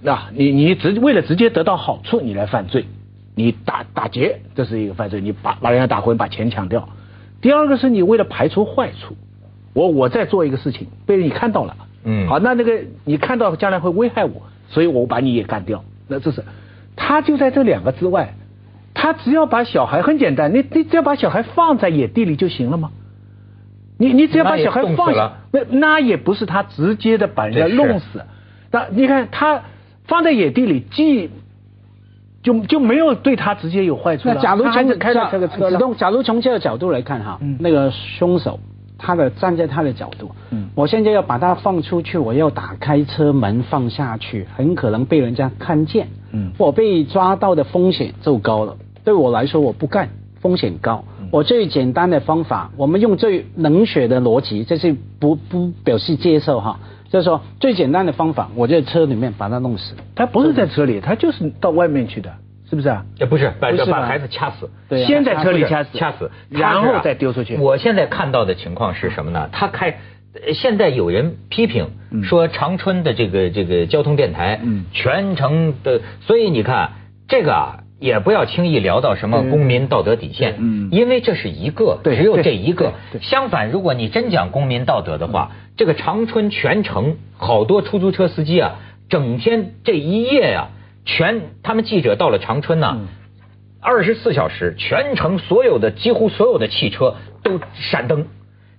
啊、你你直为了直接得到好处，你来犯罪，你打打劫，这是一个犯罪，你把把人家打昏，把钱抢掉。第二个是你为了排除坏处，我我在做一个事情，被你看到了，嗯好，那那个你看到将来会危害我，所以我把你也干掉。那这是，他就在这两个之外，他只要把小孩很简单，你你只要把小孩放在野地里就行了吗？你你只要把小孩放下死了，那那也不是他直接的把人家弄死。那你看他放在野地里，既就就没有对他直接有坏处了。那假如从开着这个车，假如从这个角度来看哈，嗯那个凶手他的站在他的角度，嗯我现在要把它放出去，我要打开车门放下去，很可能被人家看见，嗯我被抓到的风险就高了。对我来说，我不干，风险高。嗯我最简单的方法，我们用最冷血的逻辑，这是不不表示接受哈，就是说最简单的方法，我在车里面把他弄死。他不是在车里，他就是到外面去的，是不是啊？这不是把把孩子掐死，先在车里掐死，掐死，然后再丢出去。我现在看到的情况是什么呢？他开，呃现在有人批评嗯说长春的这个这个交通电台，嗯全程的，所以你看这个啊。也不要轻易聊到什么公民道德底线，嗯因为这是一个，对只有这一个对。相反，如果你真讲公民道德的话，这个长春全程好多出租车司机啊，整天这一夜呀、全他们记者到了长春呐、嗯。二十四小时，全程所有的几乎所有的汽车都闪灯，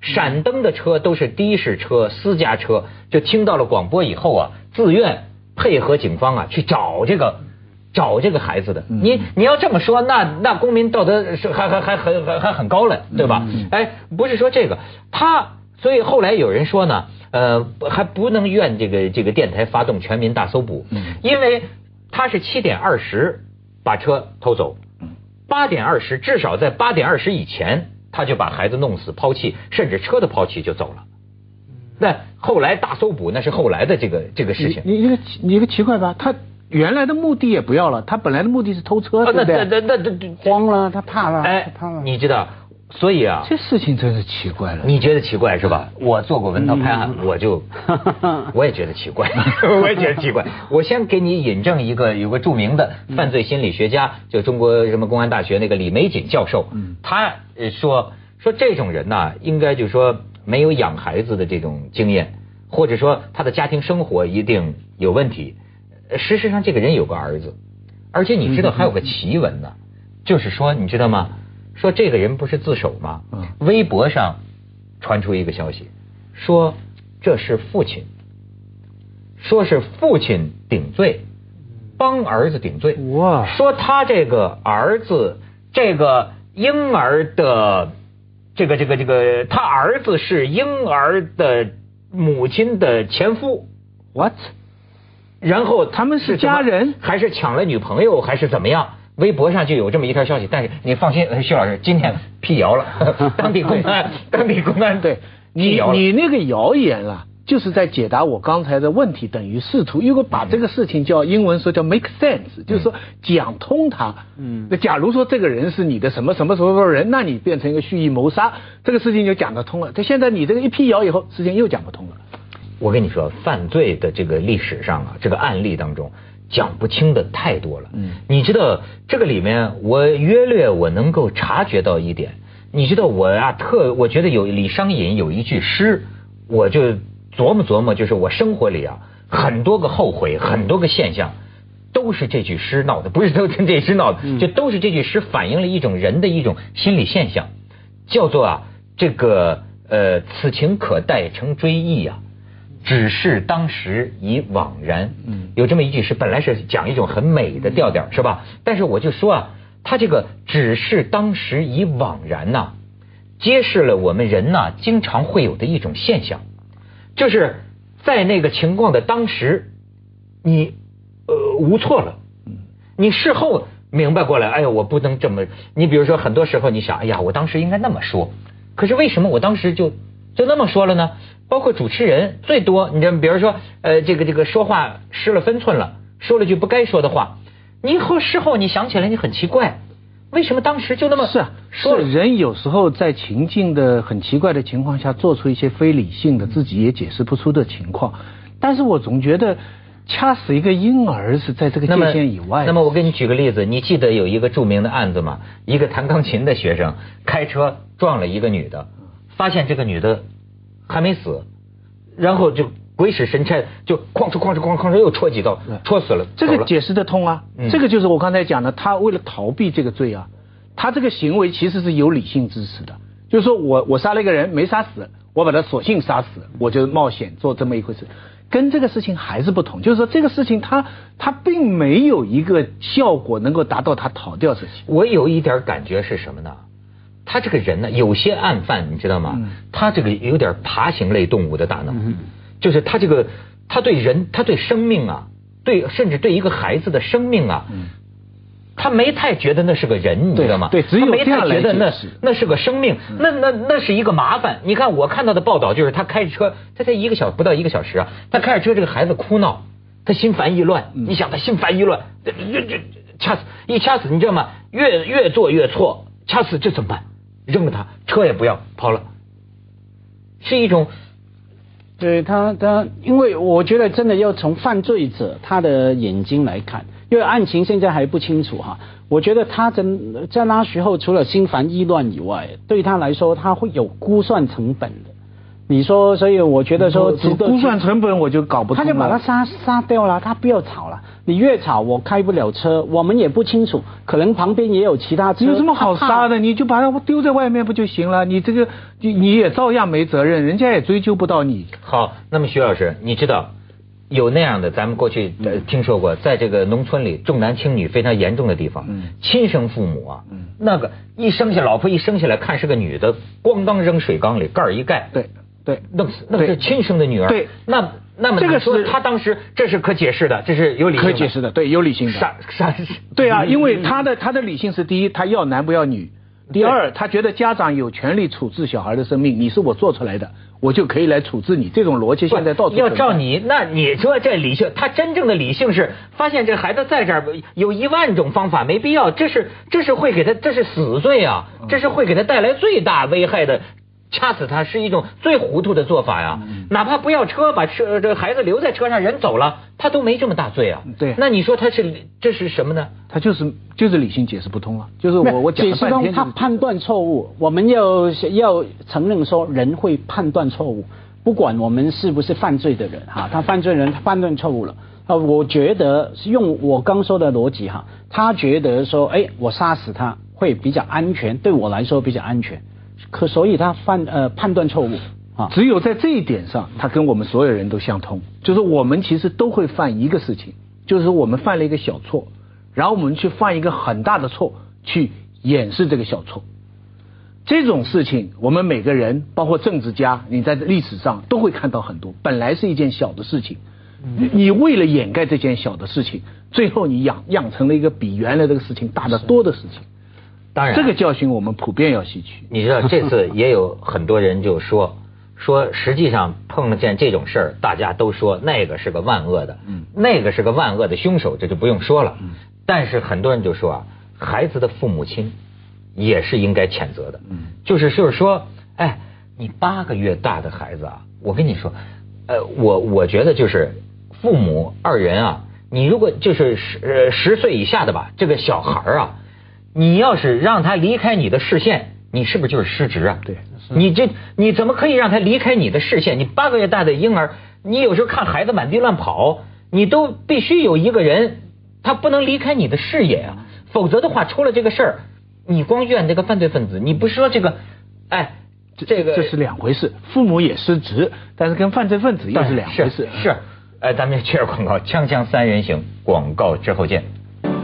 闪灯的车都是的士车、私家车，就听到了广播以后啊，自愿配合警方啊去找这个找这个孩子的。你你要这么说，那那公民道德是还还还还还还很高了，对吧？哎，不是说这个他，所以后来有人说呢，呃，还不能怨这个这个电台发动全民大搜捕，因为他是七点二十把车偷走。八点二十，至少在八点二十以前，他就把孩子弄死、抛弃，甚至车都抛弃就走了。那后来大搜捕那是后来的这个这个事情。你你个你一个奇怪吧？他原来的目的也不要了，他本来的目的是偷车，啊那对不对？那那那那慌了，他怕了，哎怕了。，你知道，所以啊，这事情真是奇怪了。你觉得奇怪是吧？我做过文涛拍案，我就 我也觉得奇怪，我也觉得奇怪。我先给你引证一个有个著名的犯罪心理学家，就中国什么公安大学那个李玫瑾教授，他呃说说这种人呐，应该就是说没有养孩子的这种经验，或者说他的家庭生活一定有问题。呃事实上这个人有个儿子，而且你知道还有个奇闻呢，就是说你知道吗？说这个人不是自首吗？嗯微博上传出一个消息，说这是父亲，说是父亲顶罪，帮儿子顶罪。哇说他这个儿子，这个婴儿的，这个这个这个，他儿子是婴儿的母亲的前夫，，what？然后他们是家人还是抢了女朋友，还是怎么样？微博上就有这么一条消息，但是你放心，呃徐老师，今天辟谣了，当地公安，当地公安对你你那个谣言啊，就是在解答我刚才的问题，等于试图如果把这个事情叫英文说叫 make sense，就是说讲通它。嗯，那假如说这个人是你的什么什么什么人，那你变成一个蓄意谋杀，这个事情就讲得通了。但现在你这个一辟谣以后，事情又讲不通了。我跟你说，犯罪的这个历史上啊，这个案例当中讲不清的太多了。嗯你知道这个里面，我约略我能够察觉到一点。你知道我啊，特我觉得有李商隐有一句诗，我就琢磨琢磨，就是我生活里啊很多个后悔，很多个现象。都是这句诗闹的，不是都跟这诗闹的，就都是这句诗反映了一种人的一种心理现象，叫做啊这个呃此情可待成追忆啊，只是当时已惘然。嗯有这么一句诗，本来是讲一种很美的调调，是吧？但是我就说啊，他这个只是当时已惘然呐、揭示了我们人呐、经常会有的一种现象，就是在那个情况的当时，你呃无措了，你事后明白过来，哎呀，我不能这么。你比如说，很多时候你想，哎呀，我当时应该那么说，可是为什么我当时就就那么说了呢？包括主持人最多，你这比如说，呃，这个这个说话失了分寸了，说了句不该说的话，你后事后你想起来，你很奇怪，为什么当时就那么是啊？是人有时候在情境的很奇怪的情况下，做出一些非理性的、自己也解释不出的情况。但是我总觉得掐死一个婴儿是在这个界限以外的。那么我给你举个例子，你记得有一个著名的案子吗？一个弹钢琴的学生开车撞了一个女的，发现这个女的还没死，然后就鬼使神差，就哐哧哐哧哐哧哐哧又戳几刀，戳死了。这个解释得通啊，嗯这个就是我刚才讲的，他为了逃避这个罪啊，他这个行为其实是有理性支持的，就是说我我杀了一个人没杀死，我把他索性杀死，我就冒险做这么一回事，跟这个事情还是不同，就是说这个事情他他并没有一个效果能够达到他逃掉事情。我有一点感觉是什么呢？他这个人呢，有些案犯你知道吗？嗯他这个有点爬行类动物的大脑，就是他这个他对人，他对生命啊，对甚至对一个孩子的生命啊，他没太觉得那是个人，你知道吗？对对只有他没太觉得那解释那是个生命，那那那是一个麻烦。你看我看到的报道就是他开着车，他才一个小不到一个小时啊，他开着车，这个孩子哭闹，他心烦意乱。你想他心烦意乱，这这这掐死一掐死，你知道吗？越越做越错，掐死这怎么办？扔了他，车也不要跑了，是一种对他，他因为我觉得真的要从犯罪者他的眼睛来看，因为案情现在还不清楚哈。我觉得他真在那时候除了心烦意乱以外，对他来说他会有估算成本的。你说，所以我觉得说值得估算成本我就搞不通了。他就把他杀杀掉了，他不要吵了。你越吵，我开不了车，我们也不清楚，可能旁边也有其他车。有什么好杀的？你就把它丢在外面不就行了？你这个你你也照样没责任，人家也追究不到你。好。那么徐老师，你知道有那样的，咱们过去呃听说过，在这个农村里重男轻女非常严重的地方，嗯亲生父母啊，嗯那个一生下老婆一生下来看是个女的，咣当扔水缸里，盖儿一盖，对对，弄死，那对是亲生的女儿。对那那么这个你说是他当时这是可解释的，这是有理性的可解释的，对，有理性的。杀杀 对啊，因为他的他的理性是第一，他要男不要女；第二，他觉得家长有权利处置小孩的生命，你是我做出来的，我就可以来处置你。这种逻辑现在到处要照你，那你说这理性，他真正的理性是发现这孩子在这儿有一万种方法，没必要，这是这是会给他这是死罪啊，嗯这是会给他带来最大危害的。掐死他是一种最糊涂的做法呀，嗯。哪怕不要车，把车这个孩子留在车上，人走了，他都没这么大罪啊。对。那你说他是这是什么呢？他就是就是理性解释不通了，就是我我解释中半天就是他判断错误，我们要要承认说人会判断错误，不管我们是不是犯罪的人哈，他犯罪人他判断错误了，啊，我觉得是用我刚说的逻辑哈，他觉得说，哎，我杀死他会比较安全，对我来说比较安全，可所以他犯呃判断错误啊。只有在这一点上，他跟我们所有人都相通，就是我们其实都会犯一个事情，就是我们犯了一个小错，然后我们去犯一个很大的错，去掩饰这个小错。这种事情，我们每个人，包括政治家，你在历史上都会看到很多。本来是一件小的事情，你你为了掩盖这件小的事情，最后你养养成了一个比原来这个事情大得多的事情。当然，这个教训我们普遍要吸取。你知道，这次也有很多人就说 说，实际上碰见这种事儿，大家都说那个是个万恶的，嗯，那个是个万恶的凶手，这就不用说了。嗯，但是很多人就说啊，孩子的父母亲。也是应该谴责的，嗯，就是就是说，哎，你八个月大的孩子啊，我跟你说，呃，我我觉得就是父母二人啊，你如果就是十呃十岁以下的吧，这个小孩啊，你要是让他离开你的视线，你是不是就是失职啊？对，你这你怎么可以让他离开你的视线？你八个月大的婴儿，你有时候看孩子满地乱跑，你都必须有一个人，他不能离开你的视野啊，否则的话出了这个事儿。你光怨这个犯罪分子，你不说这个，哎，这个这是两回事。父母也失职，但是跟犯罪分子又是两回事。是，哎，咱们接着广告，锵锵三人行，广告之后见。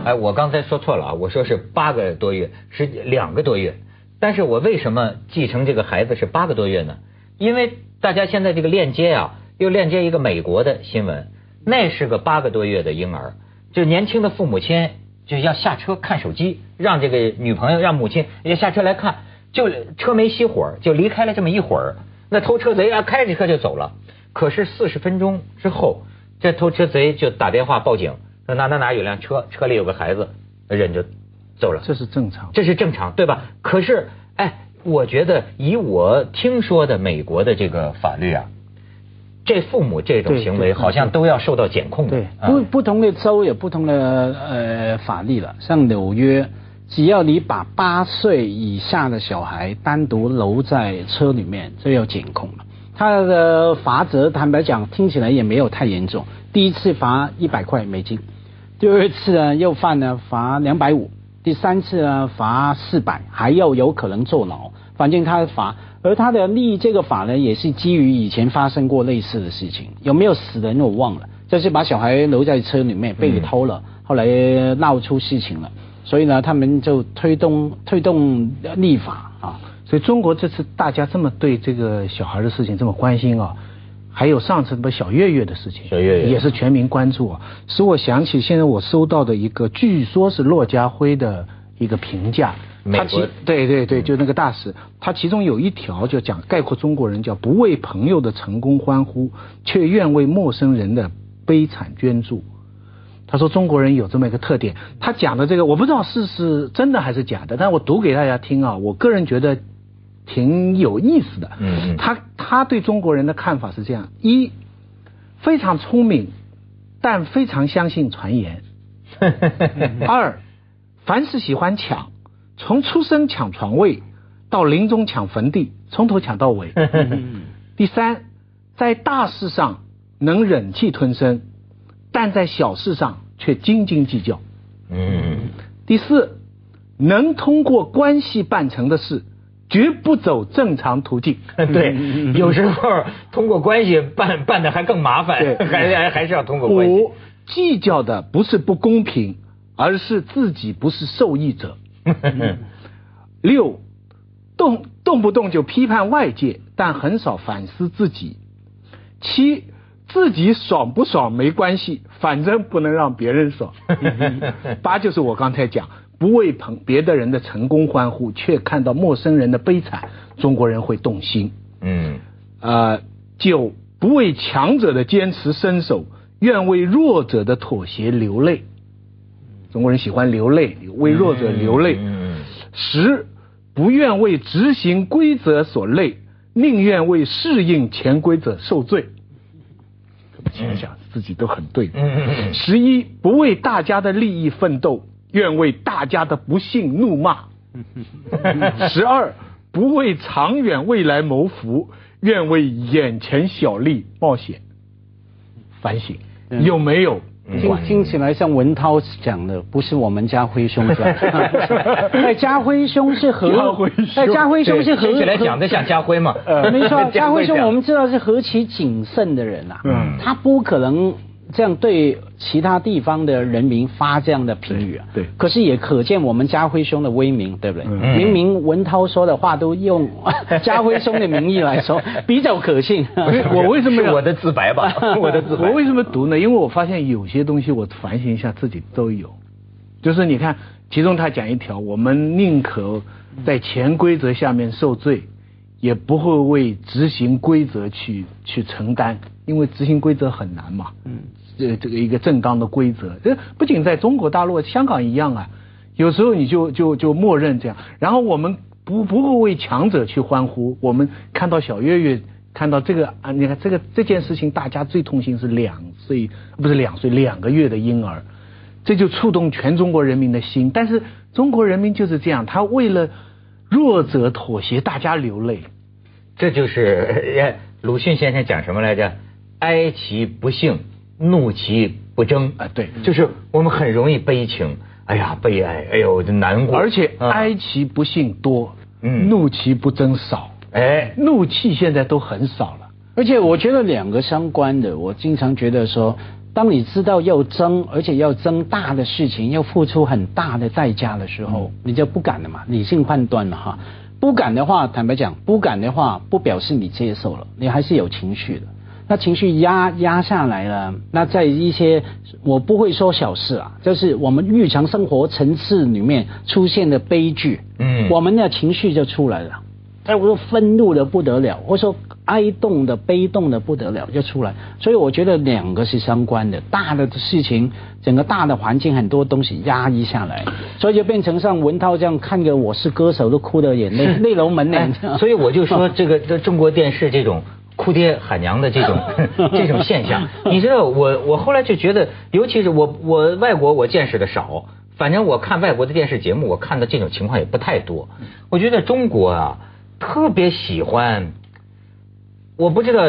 哎，我刚才说错了啊，我说是八个多月，是两个多月。但是我为什么继承这个孩子是八个多月呢？因为大家现在这个链接啊，又链接一个美国的新闻，那是个八个多月的婴儿，就年轻的父母亲。就要下车看手机，让这个女朋友让母亲也下车来看，就车没熄火，就离开了这么一会儿。那偷车贼啊开着车就走了，可是四十分钟之后，这偷车贼就打电话报警，说哪哪哪有辆车，车里有个孩子，人就走了。这是正常，这是正常，对吧？可是，哎，我觉得以我听说的美国的这个法律啊。这父母这种行为好像都要受到检控。对，不不同的州有不同的呃法律了。像纽约，只要你把八岁以下的小孩单独留在车里面，就要检控了。他的罚则坦白讲听起来也没有太严重，第一次罚一百块美金，第二次呢又犯了罚两百五，第三次呢罚四百，还要有可能坐牢。反正他罚。而他的立这个法呢，也是基于以前发生过类似的事情，有没有死人我忘了，就是把小孩留在车里面被偷了，后来闹出事情了，所以呢，他们就推动推动立法啊。所以中国这次大家这么对这个小孩的事情这么关心啊，还有上次什么小月月的事情，小月月也是全民关注啊，使我想起现在我收到的一个，据说是骆家辉的一个评价。他其对对对，就那个大使，他其中有一条就讲概括中国人叫不为朋友的成功欢呼，却愿为陌生人的悲惨捐助。他说中国人有这么一个特点，他讲的这个我不知道是是真的还是假的，但我读给大家听啊，我个人觉得挺有意思的。嗯嗯。他他对中国人的看法是这样：一，非常聪明，但非常相信传言；二，凡是喜欢抢。从出生抢床位，到临终抢坟地，从头抢到尾。第三，在大事上能忍气吞声，但在小事上却斤斤计较。嗯。第四，能通过关系办成的事，绝不走正常途径。对，有时候通过关系办办的还更麻烦，还还还是要通过关系。五，计较的不是不公平，而是自己不是受益者。六，动动不动就批判外界，但很少反思自己。七，自己爽不爽没关系，反正不能让别人爽。八就是我刚才讲，不为朋别的人的成功欢呼，却看到陌生人的悲惨，中国人会动心。嗯，呃，九，不为强者的坚持伸手，愿为弱者的妥协流泪。中国人喜欢流泪，为弱者流泪。嗯、十，不愿为执行规则所累，宁愿为适应潜规则受罪。想想自己都很对。十一，不为大家的利益奋斗，愿为大家的不幸怒骂。十二，不为长远未来谋福，愿为眼前小利冒险。反省有没有？听听起来像文涛讲的，不是我们家辉兄讲的。哎，家辉兄是何？家辉兄哎，家辉兄是何？听起来讲的像家辉嘛？没错，家辉兄我们知道是何其谨慎的人啊，嗯他不可能这样对其他地方的人民发这样的评语啊。对对可是也可见我们家辉兄的威名，对不对？嗯明明文涛说的话都用 家辉兄的名义来说，比较可信。我为什么我的自白吧？我的自白。我为什么读呢？因为我发现有些东西我反省一下自己都有，就是你看，其中他讲一条，我们宁可在潜规则下面受罪，也不会为执行规则去去承担，因为执行规则很难嘛。嗯，这这个一个正当的规则，这不仅在中国大陆，香港一样啊。有时候你就就就默认这样，然后我们不不会为强者去欢呼。我们看到小月月，看到这个啊，你看这个这件事情，大家最痛心是两岁不是两岁两个月的婴儿，这就触动全中国人民的心。但是中国人民就是这样，他为了弱者妥协，大家流泪。这就是鲁迅先生讲什么来着？哀其不幸，怒其不争。啊对就是我们很容易悲情，哎呀，悲哀，哎呦，这难过。而且嗯哀其不幸多，嗯怒其不争少。哎，怒气现在都很少了。而且我觉得两个相关的，我经常觉得说，当你知道要争，而且要争大的事情，要付出很大的代价的时候，你就不敢了嘛，理性判断了哈。不敢的话，坦白讲，不敢的话，不表示你接受了，你还是有情绪的。那情绪压压下来了，那在一些我不会说小事啊，就是我们日常生活层次里面出现的悲剧，嗯我们的情绪就出来了。哎，我说愤怒的不得了，或者说哀动的、悲动的不得了，就出来。所以我觉得两个是相关的，大的事情，整个大的环境很多东西压抑下来，所以就变成像文涛这样看个《我是歌手》都哭的眼泪 泪流满脸。哎所以我就说这个这中国电视这种哭爹喊娘的这种 这种现象，你知道我我后来就觉得，尤其是我我外国我见识的少，反正我看外国的电视节目，我看的这种情况也不太多。我觉得中国啊特别喜欢。我不知道，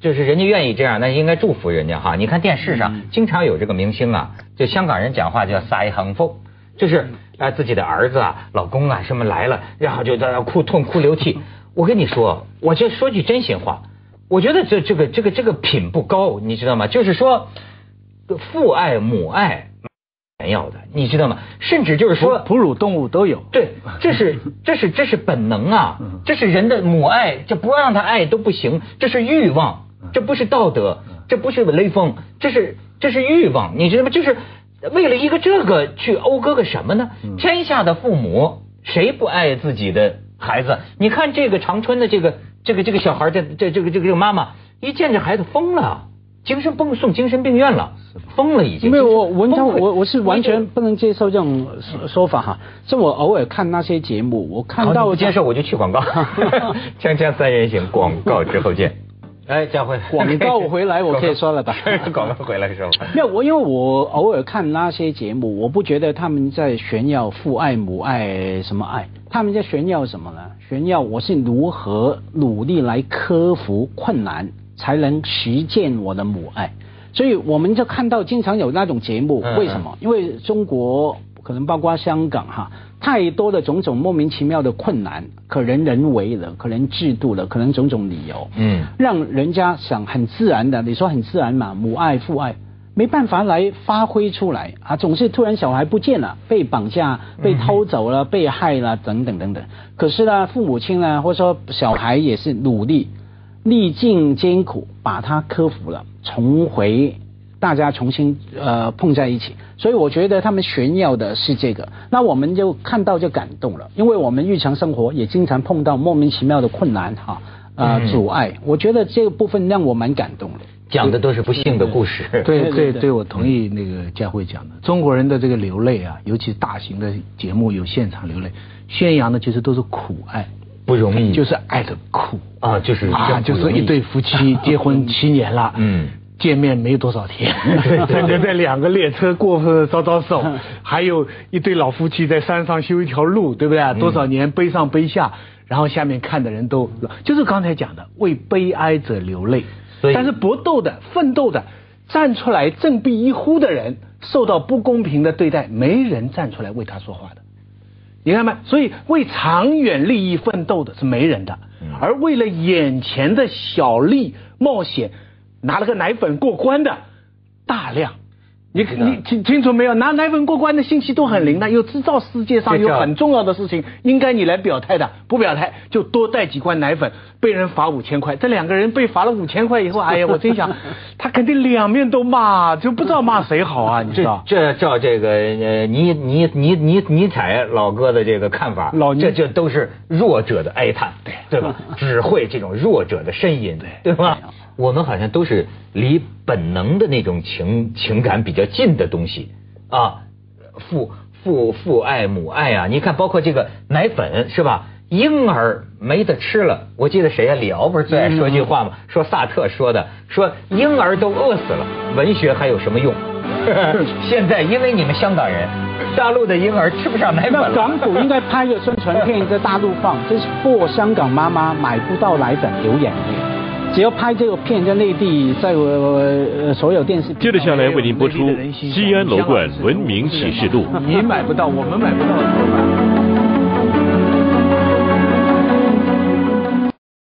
就是人家愿意这样，那应该祝福人家哈。你看电视上经常有这个明星啊，就香港人讲话叫撒横风，就是啊自己的儿子啊、老公啊什么来了，然后就在那哭痛哭流涕。我跟你说，我就说句真心话，我觉得这这个这个这个品不高，你知道吗？就是说父爱母爱没有的，你知道吗？甚至就是说哺乳动物都有。对，这是这是这是本能啊，这是人的母爱，这不让他爱都不行，这是欲望，这不是道德，这不是雷锋，这是这是欲望，你知道吗？就是为了一个这个去讴歌个什么呢？天下的父母谁不爱自己的孩子？你看这个长春的这个这个这个小孩，这这这个这个这个妈妈一见这孩子疯了。精神崩送精神病院了，疯了已经。没有我文章，我我是完全不能接受这种说说法哈。是我偶尔看那些节目，我看到好你不接受我就去广告，锵锵三人行，广告之后见。哎，佳慧，广告回来 我可以说了吧广告回来说。没有我，因为我偶尔看那些节目，我不觉得他们在炫耀父爱、母爱什么爱，他们在炫耀什么呢？炫耀我是如何努力来克服困难，才能实践我的母爱。所以我们就看到经常有那种节目，嗯为什么？因为中国可能包括香港哈，太多的种种莫名其妙的困难，可能人为的，可能制度的，可能种种理由，嗯让人家想很自然的，你说很自然嘛，母爱父爱。没办法来发挥出来啊，总是突然小孩不见了，被绑架、被偷走了、被害了等等等等。可是呢，父母亲呢，或者说小孩也是努力、历尽艰苦，把他克服了，重回大家重新呃碰在一起。所以我觉得他们炫耀的是这个，那我们就看到就感动了，因为我们日常生活也经常碰到莫名其妙的困难哈，呃嗯阻碍。我觉得这个部分让我蛮感动的。讲的都是不幸的故事。对对对对对对，我同意那个佳慧讲的，中国人的这个流泪啊，尤其大型的节目有现场流泪，宣扬的其实都是苦爱，不容易，就是爱的苦啊，就是啊，就是一对夫妻结婚 七年了，嗯。见面没多少天，人家在两个列车过后招招手，还有一对老夫妻在山上修一条路，对不对？多少年背上背下，然后下面看的人都就是刚才讲的，为悲哀者流泪。但是搏斗的、奋斗的，站出来振臂一呼的人受到不公平的对待，没人站出来为他说话的。你看没？所以为长远利益奋斗的是没人的，而为了眼前的小利冒险，拿了个奶粉过关的大量。你你清清楚没有？拿奶粉过关的信息都很灵的，又知道世界上有很重要的事情应该你来表态的，不表态就多带几罐奶粉，被人罚五千块。这两个人被罚了五千块以后，哎呀，我真想他肯定两面都骂，就不知道骂谁好啊！你知道？这照这个呃尼尼尼尼尼采老哥的这个看法，老这这都是弱者的哀叹，对对吧？只会这种弱者的呻吟，对对吧？我们好像都是离本能的那种情情感比较近的东西啊，父父父爱母爱啊，你看包括这个奶粉是吧？婴儿没得吃了，我记得谁呀？李敖不是最爱说一句话吗？说萨特说的，说婴儿都饿死了，文学还有什么用？现在因为你们香港人，大陆的婴儿吃不上奶粉。港府应该拍个宣传片在大陆放，这是破香港妈妈买不到奶粉流眼泪。只要拍这个片，在内地，在我呃所有电视接着下来为您播出《西安楼冠文明启示录》。你买不到，我们买不到怎么办？